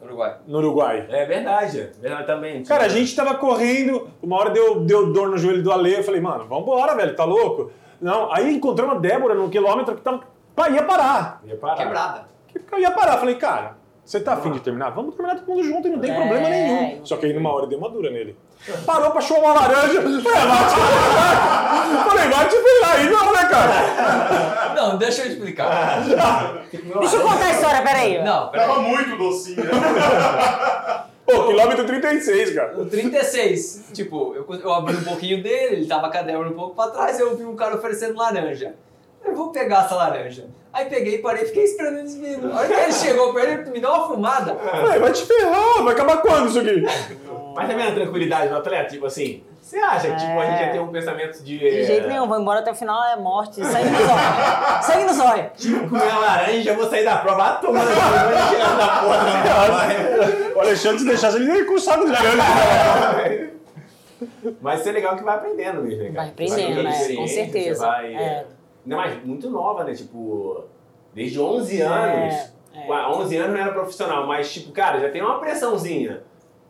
Uruguai. no Uruguai? É verdade, é verdade também. Cara, a gente tava correndo, uma hora deu, deu dor no joelho do Ale, eu falei, mano, vambora, velho, tá louco? Não, aí encontramos a Débora no quilômetro que tava, pá, ia parar. Ia parar. Quebrada. Eu ia parar, falei, cara, você tá afim de terminar? Vamos terminar todo mundo junto e não tem É, problema nenhum. não Só que aí numa hora deu uma dura nele. Parou pra chupar uma laranja. Falei, vai te Falei, vai te virar aí, não, né, cara? Não, deixa eu explicar. Deixa eu contar a história, peraí. Não, peraí. Tava muito docinho, né? Pô, quilômetro 36, cara. O 36, tipo, eu, eu abri um pouquinho dele, ele tava com a Débora um pouco pra trás, eu vi um cara oferecendo laranja. Eu vou pegar essa laranja. Aí peguei, parei e fiquei esperando eles vindo. A hora que ele chegou perto, ele me deu uma fumada. Falei, vai te ferrar, vai acabar quando isso aqui? Mas também a tranquilidade do atleta, tipo assim, você acha que tipo, a gente ia ter um pensamento de. De jeito nenhum, vou embora até o final, é morte. Sangue nos olhos. Sangue nos olhos. Tipo, comer a laranja, eu vou sair da prova, vai tomando a tirar da porra da O Alexandre, se deixasse, ele ia com o saco de laranja. Mas isso é legal que vai aprendendo mesmo, né, cara? Vai aprendendo, Vai né? Com certeza. Você vai, É. Ainda mais muito nova, né? Tipo, desde 11 anos. é. Ué, 11 anos não era profissional, mas, tipo, cara, já tem uma pressãozinha.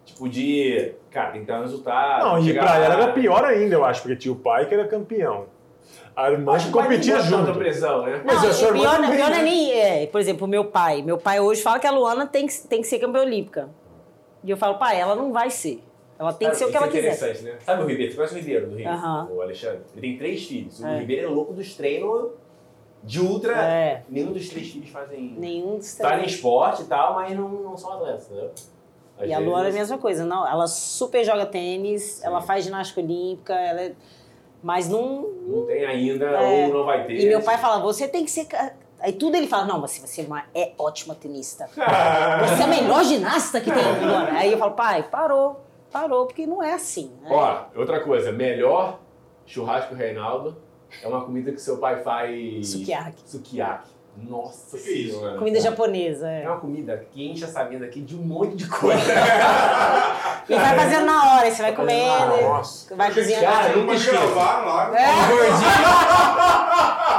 Tipo, de. Cara, tem que dar um resultado. Não, e pra lá. ela era pior ainda, eu acho, porque tinha o pai que era campeão. A irmã Acho que competia junto. pressão, né? Mas Não, a sua irmã pior, também, pior é né? nem. É, por exemplo, o meu pai. Meu pai hoje fala que a Luana tem que, tem que ser campeã olímpica. E eu falo, pai, ela não vai ser. Ela tem que ser o que Isso ela é quiser. interessante, né? Sabe o Ribeiro? Você conhece o Ribeiro do Rio? Aham. O Alexandre? Ele tem três filhos. O É. Ribeiro é louco dos treinos de ultra. É. Nenhum dos três filhos fazem. Nenhum dos Tá em três. esporte e tal, mas não, não são atletas, entendeu? Às E a Luana é a mesma coisa, não. Ela super joga tênis, Sim. ela faz ginástica olímpica, ela é... mas não. Não tem ainda É. ou não vai ter. E meu pai fala, você tem que ser. Aí tudo ele fala, não, mas você é uma é ótima tenista. Você é a melhor ginasta que tem, Luana. Aí eu falo, pai, parou, parou, porque não é assim. né? Ó, outra coisa, melhor churrasco Reinaldo é uma comida que seu pai faz. Sukiyaki. Sukiyaki. Nossa Que isso? senhora. Comida japonesa. É É. uma comida que enche essa mesa aqui de um monte de coisa. E vai fazendo na hora, você vai comendo, Nossa. vai cozinhando. Cara, Nunca gravaram lá. É.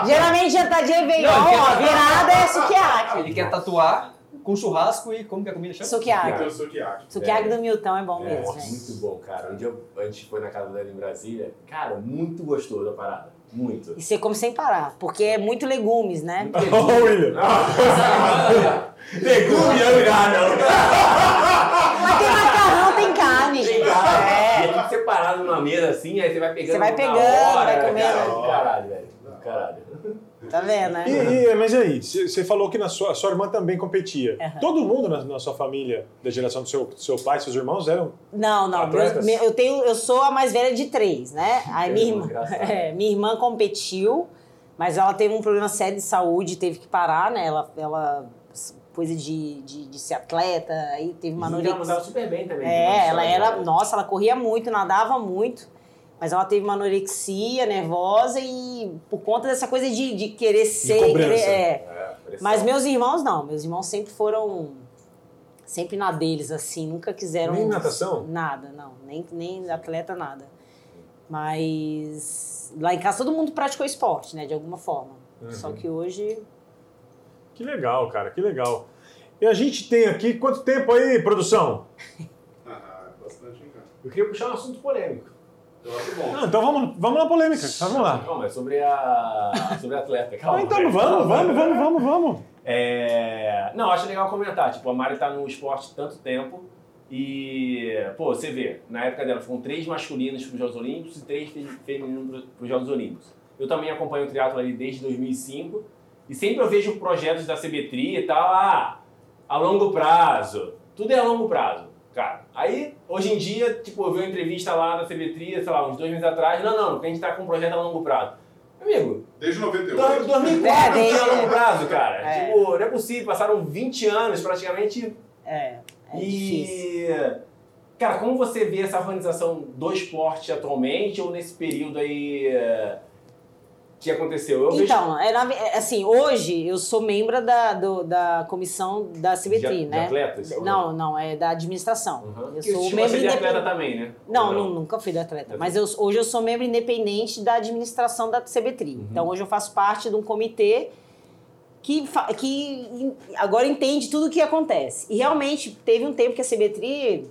Geralmente jantar de Réveillon, que- ó, virada é sukiyaki. Ele quer tatuar com churrasco e como que a comida chama? Sukiyaki. Kiaki. Sukiyaki do Milton é bom É, mesmo, muito gente. bom, cara. Um dia eu- a gente foi na casa dela em Brasília. Cara, muito gostoso a parada. Muito. E você come sem parar, porque é muito legumes, né? Ô, William. Legume não não. Mas tem macarrão, tem carne, gente. E é É. tudo separado numa mesa assim, aí você vai pegando. Você vai pegando, hora, vai comendo. Cara, do caralho, velho. Caralho. Tá vendo, né? E, e- mas e aí, você falou que na sua, a sua irmã também competia. Aham. Todo mundo na, na sua família, da geração do seu, do seu pai, seus irmãos, eram Não, não. Meus- eu, tenho, eu sou a mais velha de três, né? Aí minha irmã, é, minha irmã competiu, mas ela teve um problema sério de saúde, teve que parar, né? Ela, ela coisa de, de, de ser atleta, aí teve uma Ela anorexia. mandava super bem também. É, ela Nossa, era. né? Nossa, ela corria muito, nadava muito. Mas ela teve uma anorexia nervosa e por conta dessa coisa de, de querer ser. cobrança. querer- é. É. Mas meus irmãos não. Meus irmãos sempre foram. Sempre na deles, assim. Nunca quiseram. Nem natação? Nada, não. Nem, nem atleta, nada. Mas. Lá em casa todo mundo praticou esporte, né? De alguma forma. Uhum. Só que hoje. Que legal, cara, que legal. E a gente tem aqui, quanto tempo aí, produção? Eu queria puxar um assunto polêmico. Eu acho bom. Não, então vamos, vamos na polêmica. Vamos lá. Calma, é sobre a. sobre a atleta. Calma. Ah, então vamos, vamos, vamos, vamos, vamos. É... Não, acho legal comentar. Tipo, a Mari tá no esporte tanto tempo e, pô, você vê, na época dela foram três masculinos para os Jogos Olímpicos e três fe- femininos para os Jogos Olímpicos. Eu também acompanho o triatlo ali desde 2005 e sempre eu vejo projetos da CBTRI e tal, ah, a longo prazo. Tudo é a longo prazo, cara. Aí, hoje em dia, tipo, eu vi uma entrevista lá da CBTRI, sei lá, uns dois meses atrás, não, não, porque a gente tá com um projeto a longo prazo. Amigo, Desde 98. Dois- 2004 É, desde- longo prazo, cara. É. Tipo, não é possível, passaram 20 anos praticamente. É, é difícil. e. Cara, como você vê essa organização do esporte atualmente ou nesse período aí eh, que aconteceu? Eu vejo Então, é, na ve- é, assim, hoje eu sou membro da, do- da comissão da CBT, de, de né? atletas? ou Não, não, é da administração. Uhum. Eu sou membro de atleta independente. também, né? Não, não, nunca fui da atleta. Mas eu- hoje eu sou membro independente da administração da CBTRI. Uhum. Então hoje eu faço parte de um comitê que, que agora entende tudo o que acontece. E realmente teve um tempo que a CBTRI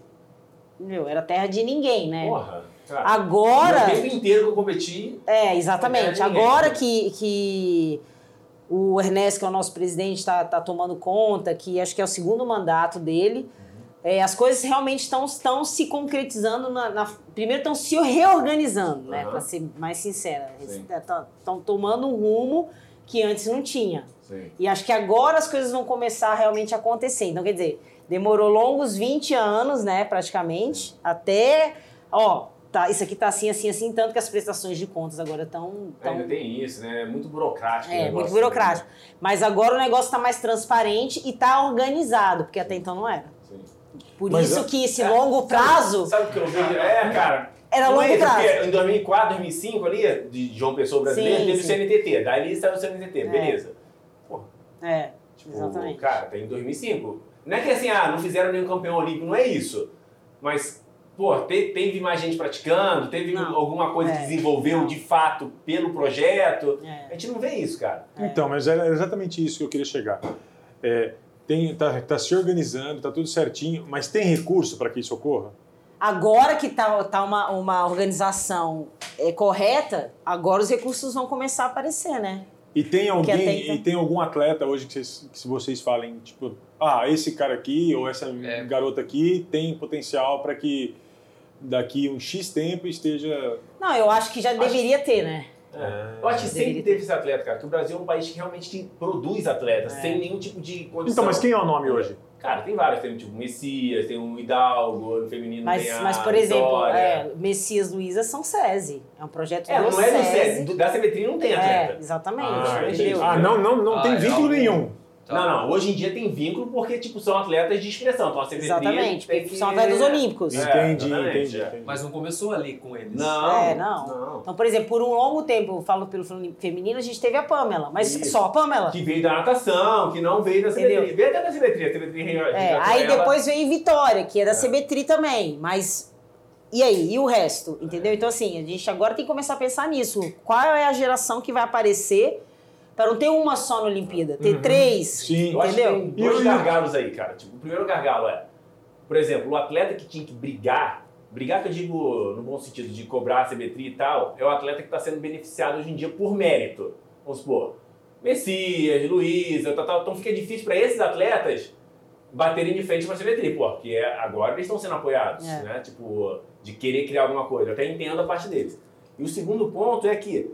meu, era terra de ninguém, né? Porra. Cara, Agora. O tempo inteiro que eu competi. É, exatamente. Agora que, que o Ernesto, que é o nosso presidente, está tá tomando conta, que acho que é o segundo mandato dele, é, as coisas realmente estão, se concretizando. Na, na- primeiro estão se reorganizando, né? Aham. Para ser mais sincera. Estão tomando um rumo que antes não tinha. Sim. E acho que agora as coisas vão começar realmente a acontecer. Então, quer dizer, demorou longos 20 anos, né, praticamente, até, ó, tá, isso aqui tá assim, assim, assim, tanto que as prestações de contas agora estão... Ainda tem isso, né? É muito burocrático. É, negócio, muito burocrático. Mas agora o negócio está mais transparente e está organizado, porque até então não era. né? Sim. Por Mas isso é- que esse longo prazo Sabe o que eu vejo? É, cara. era longo é prazo. porque Em 2004, 2005 ali, de João Pessoa brasileiro, Sim, teve sim. o CNTT. Daí saiu o CNTT, beleza. É, Tipo, exatamente. cara, tem 2005. Não é que assim, ah, não fizeram nenhum campeão olímpico, não é isso. Mas, pô, te- teve mais gente praticando, teve Não. alguma coisa É, que desenvolveu não. de fato pelo projeto. É. A gente não vê isso, cara. Então, mas era exatamente isso que eu queria chegar. É, tem, tá, tá se organizando, tá tudo certinho, mas tem recurso para que isso ocorra? Agora que tá, tá uma, uma organização é, correta, agora os recursos vão começar a aparecer, né? E tem alguém, então- e tem algum atleta hoje que vocês, que se vocês falem, tipo, ah, esse cara aqui ou essa É. garota aqui tem potencial para que daqui um X tempo esteja. Não, eu acho que já deveria ter, né? É. Eu acho que sempre teve esse atleta, cara, que o Brasil é um país que realmente te- produz atletas, É. sem nenhum tipo de condição. Então, mas quem é o nome hoje? Cara, tem vários, tem tipo Messias, tem um Hidalgo, no feminino Mas, tem a mas por exemplo, é, Messias Luiza são SESI. É um projeto É, do não é do SESI. SESI, da CBTRI não tem atleta. É, exatamente. Ah? Ah, não, não, não Ah, tem é vínculo nenhum. Tá. Não, não, hoje em dia tem vínculo porque, tipo, são atletas de expressão. Então a CBTRI Exatamente, tem porque que... são atletas olímpicos. É, entendi, entendi, é. entendi. Mas não começou ali com eles. Não, É, não. Então, por exemplo, por um longo tempo, eu falo pelo feminino, a gente teve a Pamela, mas Isso. só a Pamela. Que veio da natação, que não veio da. Entendeu? Veio até da CBTRI, a CBTRI É, aí ela. depois veio Vitória, que é da CBTRI também, mas e aí? E o resto? Entendeu? Então, assim, a gente agora tem que começar a pensar nisso. Qual é a geração que vai aparecer para não ter uma só na Olimpíada, ter três, Sim. Eu acho que entendeu? tem dois gargalos aí, cara. Tipo, o primeiro gargalo é, por exemplo, o atleta que tinha que brigar, brigar que eu digo no bom sentido de cobrar a CBTRI e tal, é o atleta que está sendo beneficiado hoje em dia por mérito. Vamos supor, Messias, Luísa, tal, tal. Então fica difícil para esses atletas baterem de frente para a pô, porque agora eles estão sendo apoiados, É. né? Tipo, de querer criar alguma coisa. Eu até entendo a parte deles. E o segundo ponto é que,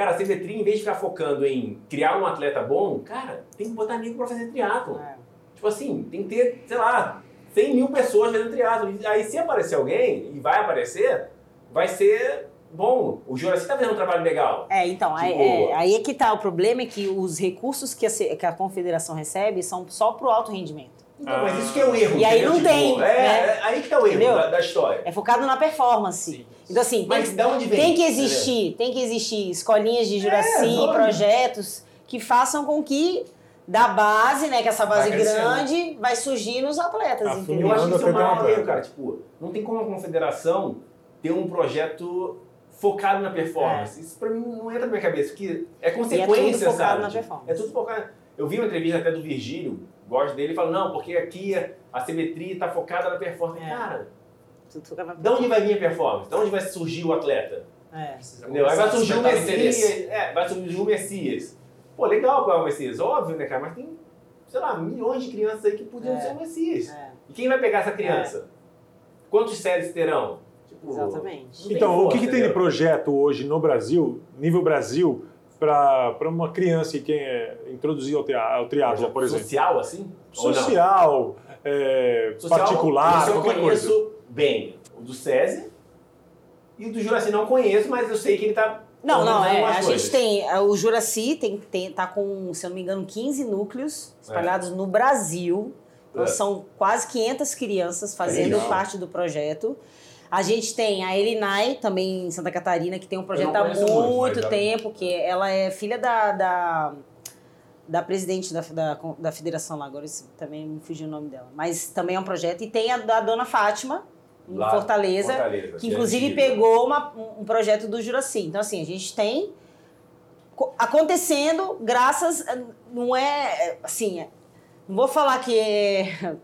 cara, a CBTRI, em vez de ficar focando em criar um atleta bom, cara, tem que botar nego para fazer triatlo. É. Tipo assim, tem que ter, sei lá, 100 mil pessoas fazendo triatlo. E Aí se aparecer alguém, e vai aparecer, vai ser bom. O Juraci tá fazendo um trabalho legal. É, então, aí, Tipo- é, aí é que tá. O problema é que os recursos que a, que a confederação recebe são só pro alto rendimento. Então, mas isso que é o erro. E aí não tem, é, né? é aí que tá o erro da, da história. É focado na performance. Sim. Então, assim, tem, Mas que- da onde vem? tem que existir, tem que existir escolinhas de Juraci, lógico. projetos que façam com que da base, né, que essa base Vai grande vai surgir nos atletas, Ah, entendeu? Eu acho que isso é o maior erro, cara. Tipo, não tem como a confederação ter um projeto focado na performance. Isso pra mim não entra na minha cabeça, porque é consequência, focado sabe? na Tipo, performance. É tudo focado. Eu vi uma entrevista até do Virgílio, gosto dele, e fala, não, porque aqui a CBTRI tá focada na performance. É. Cara, De onde vai vir a performance? De onde vai surgir o atleta? É. Entendeu? Aí vai surgir o. Messias. É, vai surgir o Messias. Pô, legal qual é o Messias, óbvio, né, cara? Mas tem, sei lá, milhões de crianças aí que podiam É. ser o Messias. É, E quem vai pegar essa criança? Quantos séries terão? Tipo, exatamente. Então, o que, força, que tem de projeto hoje no Brasil, nível Brasil, para uma criança que quer introduzir ao, ao triatlo, por exemplo? Social, assim? Social, é, Social, particular, eu qualquer conheço coisa. bem. O do SESI e o do Juraci não conheço, mas eu sei que ele tá. Não, não, é. A coisas. gente tem. é, O Juraci tem, tem, tá com, se eu não me engano, 15 núcleos espalhados no Brasil. Então É. são quase 500 crianças fazendo Legal. parte do projeto. A gente tem a Elinai, também em Santa Catarina, que tem um projeto há muito, já- tempo, que ela é filha da, da, da presidente da, da, da federação lá, agora também me fugiu o nome dela. Mas também é um projeto. E tem a da Dona Fátima, em Lá, Fortaleza, Fortaleza, que é inclusive pegou uma- um projeto do Juraci. Então, assim, a gente tem co- acontecendo graças. Não é. Assim, é- não vou falar que é.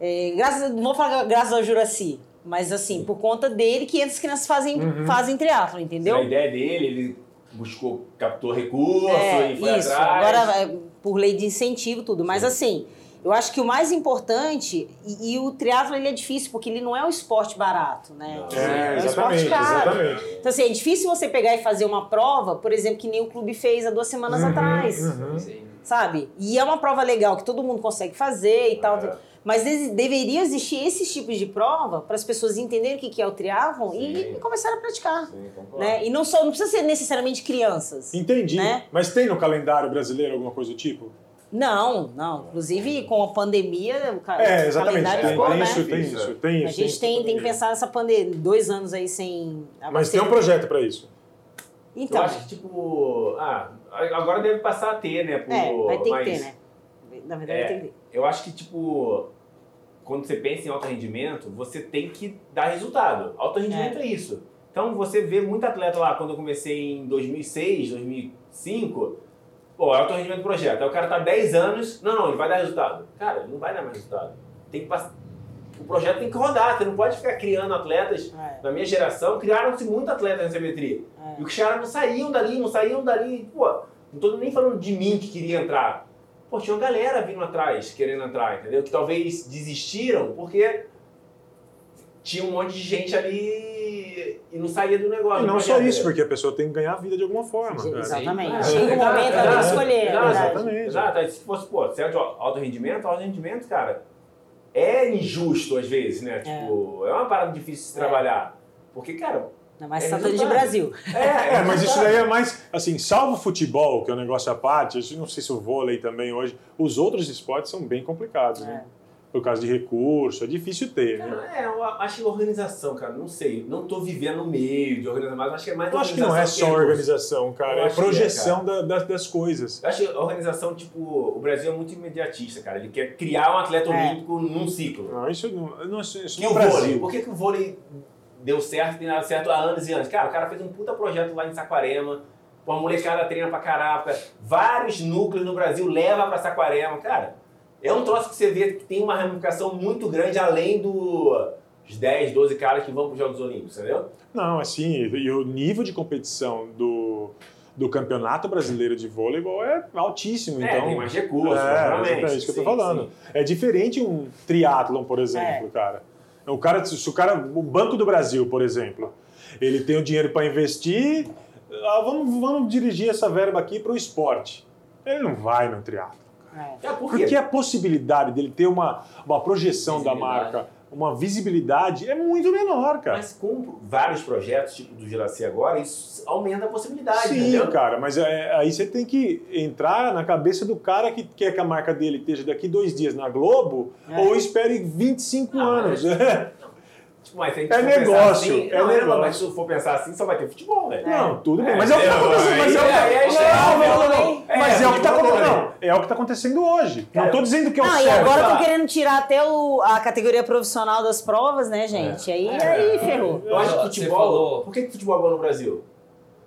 é, graças, não vou falar graças ao Juraci, mas assim, por conta dele que as crianças fazem, Uhum. fazem triatlo, entendeu? A ideia dele, ele buscou, captou recurso É, e foi isso. atrás. Agora, é, por lei de incentivo, tudo. Mas assim, eu acho que o mais importante, e, e o triatlo ele é difícil, porque ele não é um esporte barato, né? Não. É, um esporte exatamente, caro. exatamente. Então, assim, é difícil você pegar e fazer uma prova, por exemplo, que nem o clube fez há duas semanas Uhum, atrás, uhum. Sim. sabe? E é uma prova legal que todo mundo consegue fazer e tal. É. Mas de- deveria existir esses tipos de prova para as pessoas entenderem o que que é o triatlon e, e começar a praticar. Sim. Né? E não, só, não precisa ser necessariamente crianças. Entendi. Né? Mas tem no calendário brasileiro alguma coisa do tipo? Não, não. Inclusive, com a pandemia, o, ca- É, o exatamente. calendário Tem, ficou, tem né? isso, tem Isso, isso, é. tem isso. A gente tem, tem que pensar nessa pandemia. Dois anos aí sem... Mas tem um projeto para isso. Então, Eu acho que, tipo, ah, agora deve passar a ter, né? Por, é, vai ter que mas ter, né? Na verdade, É. vai ter que ter. Eu acho que, tipo, quando você pensa em alto rendimento, você tem que dar resultado. Alto rendimento é, isso. Então, você vê muito atleta lá, quando eu comecei em 2006, 2005, pô, alto rendimento projeto. Aí o cara tá 10 anos, não, não, ele vai dar resultado. Cara, ele não vai dar mais resultado. Tem que. O projeto tem que rodar, você não pode ficar criando atletas. É, Na minha geração, criaram-se muitos atletas na CB3. é. E os caras não saíam dali, não saíam dali. Pô, não tô nem falando de mim que queria entrar. Pô, tinha uma galera vindo atrás, querendo entrar, entendeu? Que talvez desistiram porque tinha um monte de gente ali e não saía do negócio. E não só isso, porque a pessoa tem que ganhar a vida de alguma forma. cara. Exatamente. É, Chega um momento, ela exato, escolher. é verdade. exatamente. Exato, se fosse, pô, certo, alto rendimento, alto rendimento, cara, é injusto às vezes, né? Tipo, é, uma parada difícil de se É. trabalhar. Porque, cara, Ainda mais É tratando de resultado. Brasil. é, É, mas isso resultado. daí é mais, assim, salvo o futebol, que é um negócio à parte, eu não sei se o vôlei também hoje, os outros esportes são bem complicados, né? Por causa de recurso, é difícil ter, né? Cara, é, eu acho que organização, cara, não sei. Não tô vivendo no meio de organização, mas acho que é mais Eu acho que não é só recurso. organização, cara, Eu é que é, projeção da- das, das coisas. Eu acho que a organização, tipo, o Brasil é muito imediatista, cara. Ele quer criar um atleta É. olímpico num ciclo. Não, isso não, não, isso Que no o vôlei, Brasil. por que, que o vôlei deu certo tem dado certo há anos e anos? Cara, o cara fez um puta projeto lá em Saquarema, pô, a molecada treina pra caraca, vários núcleos no Brasil leva pra Saquarema, cara. É um troço que você vê que tem uma ramificação muito grande além do- dos 10, 12 caras que vão pros Jogos Olímpicos, entendeu? Não, assim, e o nível de competição do, do campeonato brasileiro de vôleibol é altíssimo, é, então... tem mais recursos, É, é isso que eu tô falando. sim. É diferente um triatlon, por exemplo, cara. O cara, se o cara, o Banco do Brasil, por exemplo, ele tem o dinheiro para investir, ah, vamos, vamos dirigir essa verba aqui para o esporte. Ele não vai no triatlo. É. É? Porque a possibilidade dele ter uma, uma projeção da marca, uma visibilidade é muito menor, cara. Mas com vários projetos, tipo do Juraci agora, isso aumenta a possibilidade, Sim, entendeu? cara, mas é- aí você tem que entrar na cabeça do cara que quer que a marca dele esteja daqui dois dias na Globo É. ou espere 25 Ah, anos. Tipo, mas se a gente É negócio, assim, é não, negócio. Não, mas se for pensar assim, só vai ter futebol, velho. Não, tudo bem. É, Mas é o que está é, acontecendo. Mas é o que aí- aí- aí-. É, Mas é tipo, acontecendo. Não, é o que tá acontecendo hoje. Não estou dizendo que é o Não, e certo. agora tá. estão querendo tirar até o, a categoria profissional das provas, né, gente? Aí, É. aí ferrou. Eu acho que Você futebol. falou- Por que, futebol é bom no Brasil?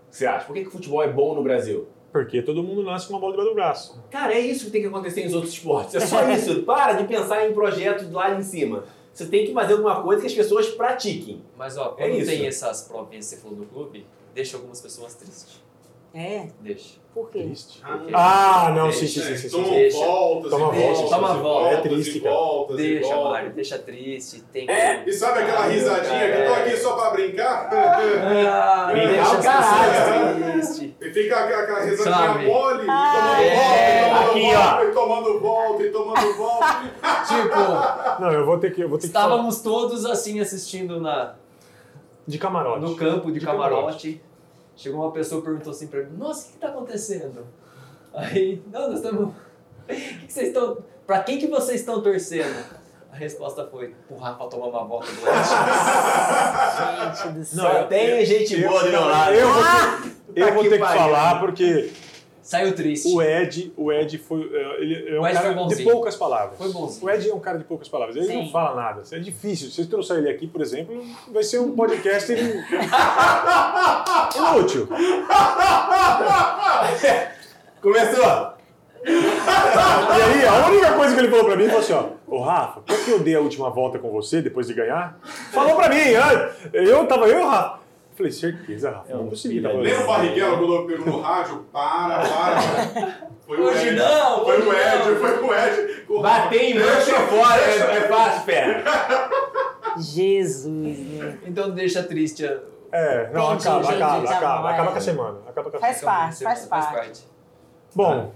Você acha? Por que, que futebol é bom no Brasil? Porque todo mundo nasce com uma bola debaixo do braço. Cara, é isso que tem que acontecer nos outros esportes. É só isso. Para de pensar em projetos lá em cima. Você tem que fazer alguma coisa que as pessoas pratiquem. Mas ó, É quando isso. tem essas provinhas que você falou do clube, deixa algumas pessoas tristes. É? Deixa. Por quê? Triste. Porque Ah, não, sim, Deixa. sim, sim, sim, sim. Tomam Deixa. voltas Toma e volta. voltas, Toma e volta. voltas, É triste, e cara. voltas, e Deixa. Mário, deixa triste. Tem que. E sabe aquela risadinha que tô aqui só pra brincar? Ah, Brincar deixa caralho. pessoas tristes. E fica aquela, aquela risadinha Sabe? mole, Ah, e é. tomando volta, e tomando Aqui, volta, ó. e tomando volta. Tipo, Não, eu vou ter que, eu vou ter que estávamos todos assim assistindo na, de camarote. no campo de, De camarote. Chegou uma pessoa e perguntou assim pra mim: Nossa, o que, que tá acontecendo? Aí, não, nós estamos. O que, que vocês estão. Pra quem que vocês estão torcendo? A resposta foi: Pro Rafa tomar uma volta do Oeste. Gente do céu. Só tem gente boa do meu lado. Eu vou ter, eu Tá vou que ter que falar porque Saiu triste. o Ed, o Ed foi, é, ele é um O Ed cara foi de poucas palavras. Foi bonzinho. O Ed é um cara de poucas palavras. Ele não Sim. fala nada. É difícil. Se vocês trouxerem ele aqui, por exemplo, vai ser um podcast in- inútil. Começou! E aí, a única coisa que ele falou pra mim foi assim, ó, ô Rafa, quer que eu dei a última volta com você depois de ganhar? Falou pra mim, ah, eu tava eu e o Rafa. Eu Falei, certeza, Rafa, não consegui. Tava Nem o Barriguelo, quando pegou no rádio, para, para. Foi o Hoje Ed. não, Foi o Ed, foi o Ed. O Bater em lanche é fora, é, fácil, pera. Jesus, meu. Então deixa triste. a- É, não, Entendi, acaba, entendi, acaba, tá acaba, bom, acaba é. com a semana. Acaba com a Faz semana. parte, faz parte. Bom,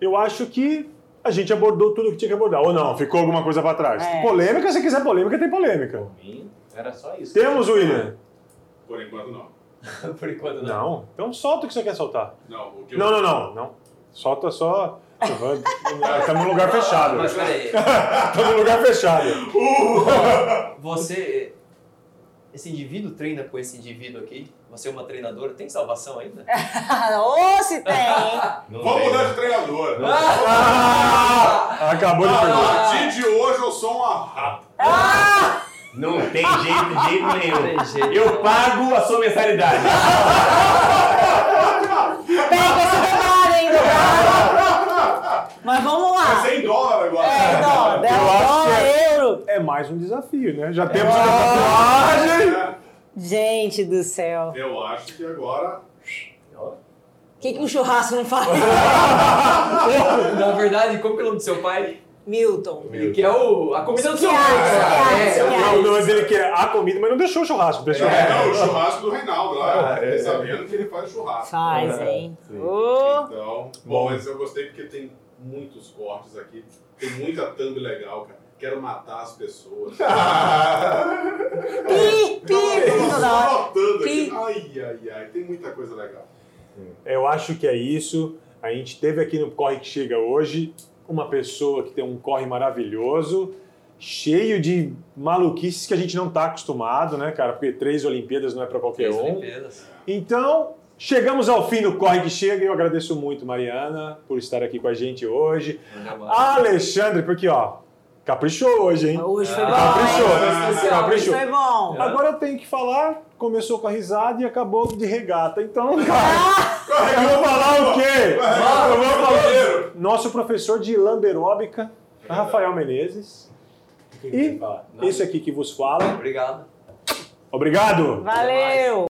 eu acho que a gente abordou tudo que tinha que abordar. Ou não, ficou alguma coisa pra trás. É. Polêmica, se quiser polêmica, tem polêmica. Era só isso. Temos, William? Por enquanto, não. Por enquanto não. Não. Então solta o que você quer soltar. Não, o que eu- Não, não, não. não. Solta só. Estamos num lugar fechado. Mas peraí, Estamos num lugar fechado. você. Esse indivíduo treina com esse indivíduo aqui? Você é uma treinadora, tem salvação ainda? Ô, se tem, Vamos mudar de treinador. Ah, acabou de A perguntar. partir de hoje eu sou uma rata. Não tem jeito, de jeito nenhum. Tem jeito. Eu pago a sua mensalidade. Pega esse dobrado ainda, dobrado. Mas vamos É lá. 100 dólares agora. É, não, Eu deu acho que é- É mais um desafio, né? Já temos a tatuagem. É, Gente do céu. Eu acho que agora. O que, que um churrasco não faz? Na verdade, como que é o nome do seu pai? Milton. Que é o, a comida do seu pai. É, suquiate. Não, não, mas ele quer a comida, mas não deixou o churrasco. Deixou. É, não, o churrasco do Reinaldo lá. Ah, é. fiquei sabendo que ele faz churrasco. Faz, É, hein? Ô, Então, bom, mas eu gostei porque tem muitos cortes aqui. Tem muita thumb legal, cara. Quero matar as pessoas. pi, pi, pi. Ai, ai, ai. Tem muita coisa legal. Eu acho que é isso. A gente teve aqui no Corre que Chega hoje uma pessoa que tem um corre maravilhoso, cheio de maluquices que a gente não está acostumado, né, cara? Porque três Olimpíadas não é para qualquer Três um. Olimpíadas. Então, chegamos ao fim do Corre que Chega e eu agradeço muito, Mariana, por estar aqui com a gente hoje. Alexandre, porque, ó, caprichou hoje, hein? Hoje foi bom, Caprichou, hein? né? Hoje Caprichou. foi bom. Agora eu tenho que falar, começou com a risada e acabou de regata. Então, cara, eu vou falar o quê? Eu vou falar nosso professor de lamberóbica, Rafael Menezes. E esse aqui que vos fala. Obrigado. Obrigado! Valeu!